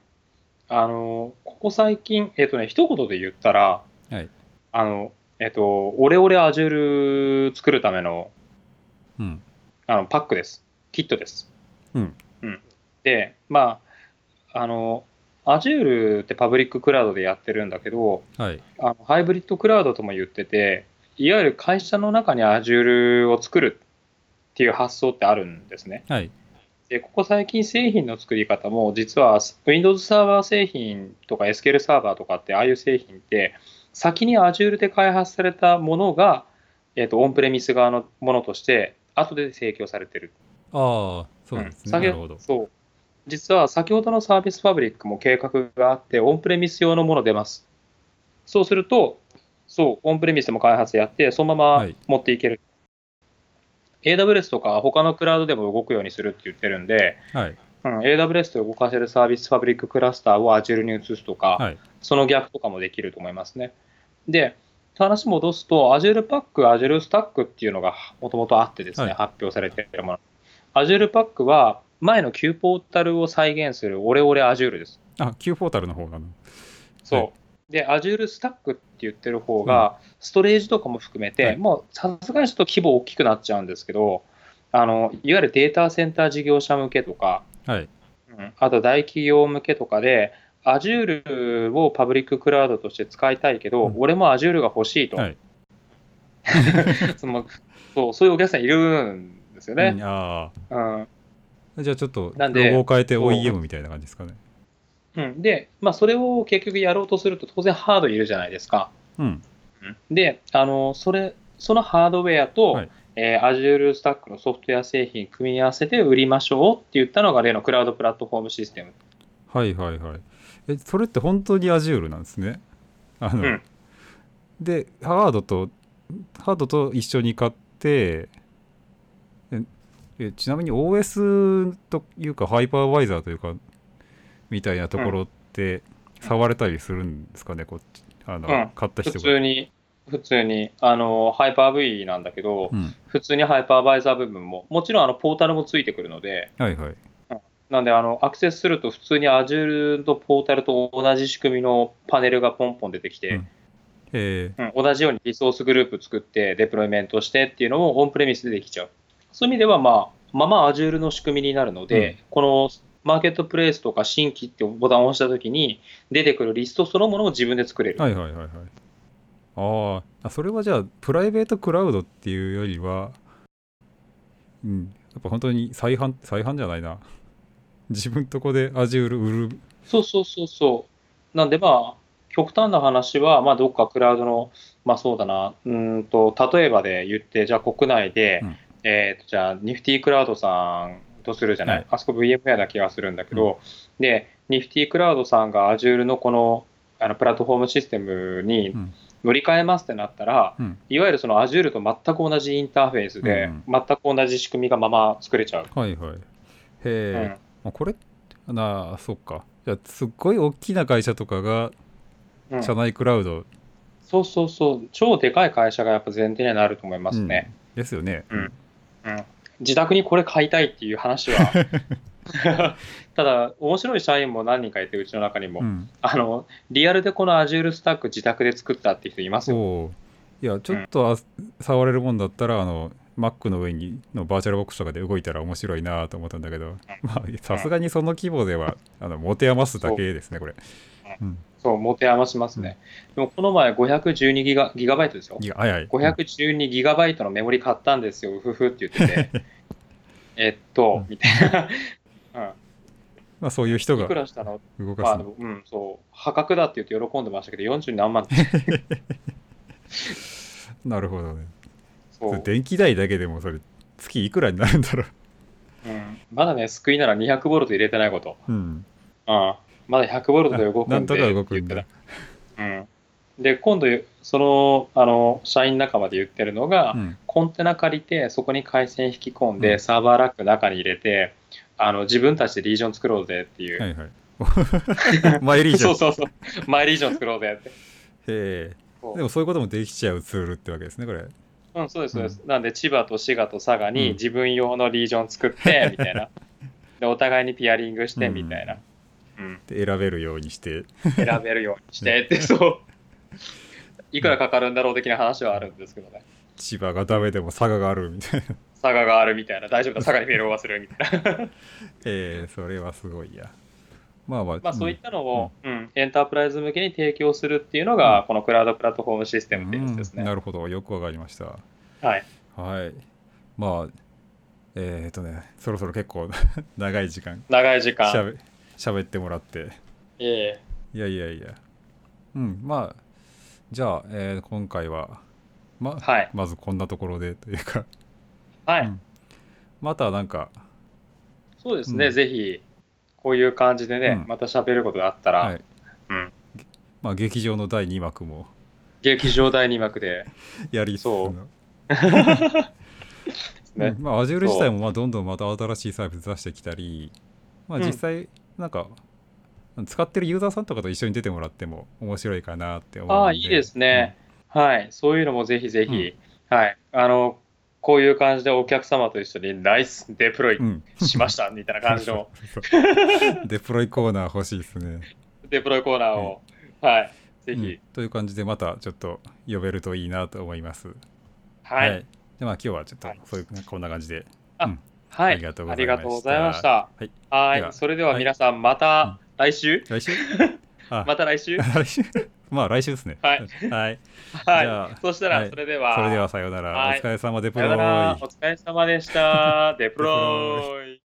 あの、ここ最近、えっ、とね、一言で言ったら、はい。あの、えっ、と、オレオレ Azure 作るためのうん。あのパックです。キットです。うん。うん、で、まあ、あの、Azure ってパブリッククラウドでやってるんだけど、はい。あのハイブリッドクラウドとも言ってて、いわゆる会社の中に Azure を作るっていう発想ってあるんですね。はい。で、ここ最近製品の作り方も、実は Windows サーバー製品とか SQL サーバーとかって、ああいう製品って、先に Azure で開発されたものが、えっとオンプレミス側のものとして、後で提供されてる。ああそうですね、ん。先なるほど。そう実は先ほどのサービスファブリックも計画があって、オンプレミス用のもの出ます。そうすると、そう、オンプレミスでも開発やって、そのままはい持っていける。AWS とか他のクラウドでも動くようにするって言ってるんで、はいうん、AWS で動かせるサービスファブリッククラスターを Azure に移すとか、はいその逆とかもできると思いますね。で、話戻すと、Azure Pack、Azure Stack っていうのがもともとあってですね、はい発表されているもの。Azure Pack は前の Q ポータルを再現するオレオレ Azure です。あ Q ポータルの方なの。そう。はい。で、Azure Stack って言ってる方が、ストレージとかも含めて、はい。もうさすがにちょっと規模大きくなっちゃうんですけど、あのいわゆるデータセンター事業者向けとか、はい。うん。あと大企業向けとかで、Azure をパブリッククラウドとして使いたいけど、うん。俺も Azure が欲しいと、はい。そのそうそういうお客さんいるんですようんね。あうん。あじゃあちょっとロゴを変えて OEM みたいな感じですかね。うん、で、まあ、それを結局やろうとすると、当然ハードいるじゃないですか。うん。で、あのそれそのハードウェアと、はい。えー Azure Stack のソフトウェア製品組み合わせて売りましょうって言ったのが例のクラウドプラットフォームシステム。はいはいはい。えそれって本当に Azure なんですね？あの、うん。でハードとハードと一緒に買ってええちなみに OS というかハイパーバイザーというかみたいなところって触れたりするんですかね？こっちあの、うん。普買った人が。通に、普通に、あの、ハイパー V なんだけど、うん、普通にハイパーバイザー部分も、もちろんあのポータルもついてくるので、はいはい。なんであのアクセスすると普通に Azure とポータルと同じ仕組みのパネルがポンポン出てきて、うん。えー。うん。同じようにリソースグループ作ってデプロイメントしてっていうのをオンプレミスでできちゃう。そういう意味では、まあ、まあまあ Azure の仕組みになるので、うん。このマーケットプレイスとか新規ってボタンを押したときに出てくるリストそのものも自分で作れる。はいはいはいはい。あーあそれはじゃあプライベートクラウドっていうよりはうん。やっぱ本当に再販再販じゃないな。自分とこで Azure 売る。そうそうそうそう。なんでまあ、極端な話は、まあ、どっかクラウドの、まあそうだな、うーんと、例えばで言って、じゃあ国内で、うんえーと、じゃあ、ニフティクラウドさんとするじゃない、はい。あそこ VMware な気がするんだけど、で、ニフティクラウドさんが Azure のこの、あのプラットフォームシステムにうん。乗り換えますってなったら、うん。いわゆるその Azure と全く同じインターフェースで、うん全く同じ仕組みがまま作れちゃう。はいはい。へえ、うん。まあこれなあそっか。じゃあすっごい大きな会社とかがうん。社内クラウド、そうそうそう、超でかい会社がやっぱ前提にはなると思いますね。ですよね、うんうん、自宅にこれ買いたいっていう話は。ただ面白い社員も何人かいてうちの中にも、うん。あのリアルでこの Azure スタック自宅で作ったっていう人いますよ、いやちょっとあ、触れるもんだったらあの Mac の上にのバーチャルボックスとかで動いたら面白いなと思ったんだけど。まあさすがにその規模ではあの持て余すだけですねこれ、うん、そう持て余しますね、でもこの前512ギガギガバイトですよ。いやはい。はい512ギガバイトのメモリ買ったんですようふふって言ってて。えっとみたいな、うん、いまあそういう人がくらしたの？動かすの、まあうんそう。破格だって言って喜んでましたけど40何万って なるほどね。そう。電気代だけでもそれ月いくらになるんだろう。うん、まだね、救いなら200ボルト入れてないこと。うん。うん、まだ100ボルトで動くんで。なんとか動くんだ。うん。で、今度、その、あの、社員仲間で言ってるのが、うんコンテナ借りて、そこに回線引き込んで、うんサーバーラック中に入れて、あの、自分たちでリージョン作ろうぜっていう。はいはい マイリージョンそうそうそう。マイリージョン作ろうぜって。へえでもそういうこともできちゃうツールってわけですねこれうん、そうです、そうです。なんで、千葉と滋賀と佐賀うんに自分用のリージョン作って、みたいな。で、お互いにピアリングして、みたいな。うん。で選べるようにして選べるようにしてって、そう。いくらかかるんだろう的な話はあるんですけどね。千葉がダメでも佐賀があるみたいな佐賀があるみたいな。大丈夫だ、佐賀にメールを忘れるみたいな。えー、それはすごいやまあまあまあ、そういったのを、うんエンタープライズ向けに提供するっていうのが、このクラウドプラットフォームシステムっていうやつですね。うんなるほどよくわかりましたはい。はいまあえっ、ー、とねそろそろ結構長い時間長い時間。しゃべしゃべってもらって。ええ。いやいやいや。うんまあじゃあ、えー今回はまはい。まずこんなところでというか。はい。うん。またなんかそうですね、うん。ぜひ、こういう感じでね、うん。また喋ることがあったら、はい。うん、まあ劇場の第2幕も。劇場第2幕で、やりそう。のね。うん。まあ Azure 自体もまあどんどんまた新しいサービス出してきたりまあうん。実際なんか、使ってるユーザーさんとかと一緒に出てもらっても面白いかなって思うんで。ああ、いいですね、はい。そういうのもぜひぜひ、はい。あの、こういう感じでお客様と一緒にナイスデプロイうん、しましたみたいな感じの。デプロイコーナー欲しいですね、デプロイコーナーを、はい。ぜうん。ひ、という感じでまたちょっと呼べるといいなと思います。はい。でまあ今日はちょっとはい。そういうこんな感じではい。ありがとうごあざいました。はい。はい。それでは皆さん、また来週、来週？あ。また来週？来週？まあ来週ですね。はい、はい、はい。そしたら、はい。それでは、それではさようなら、はい。お疲れ様デプさロお疲れ様でした。デプロイ。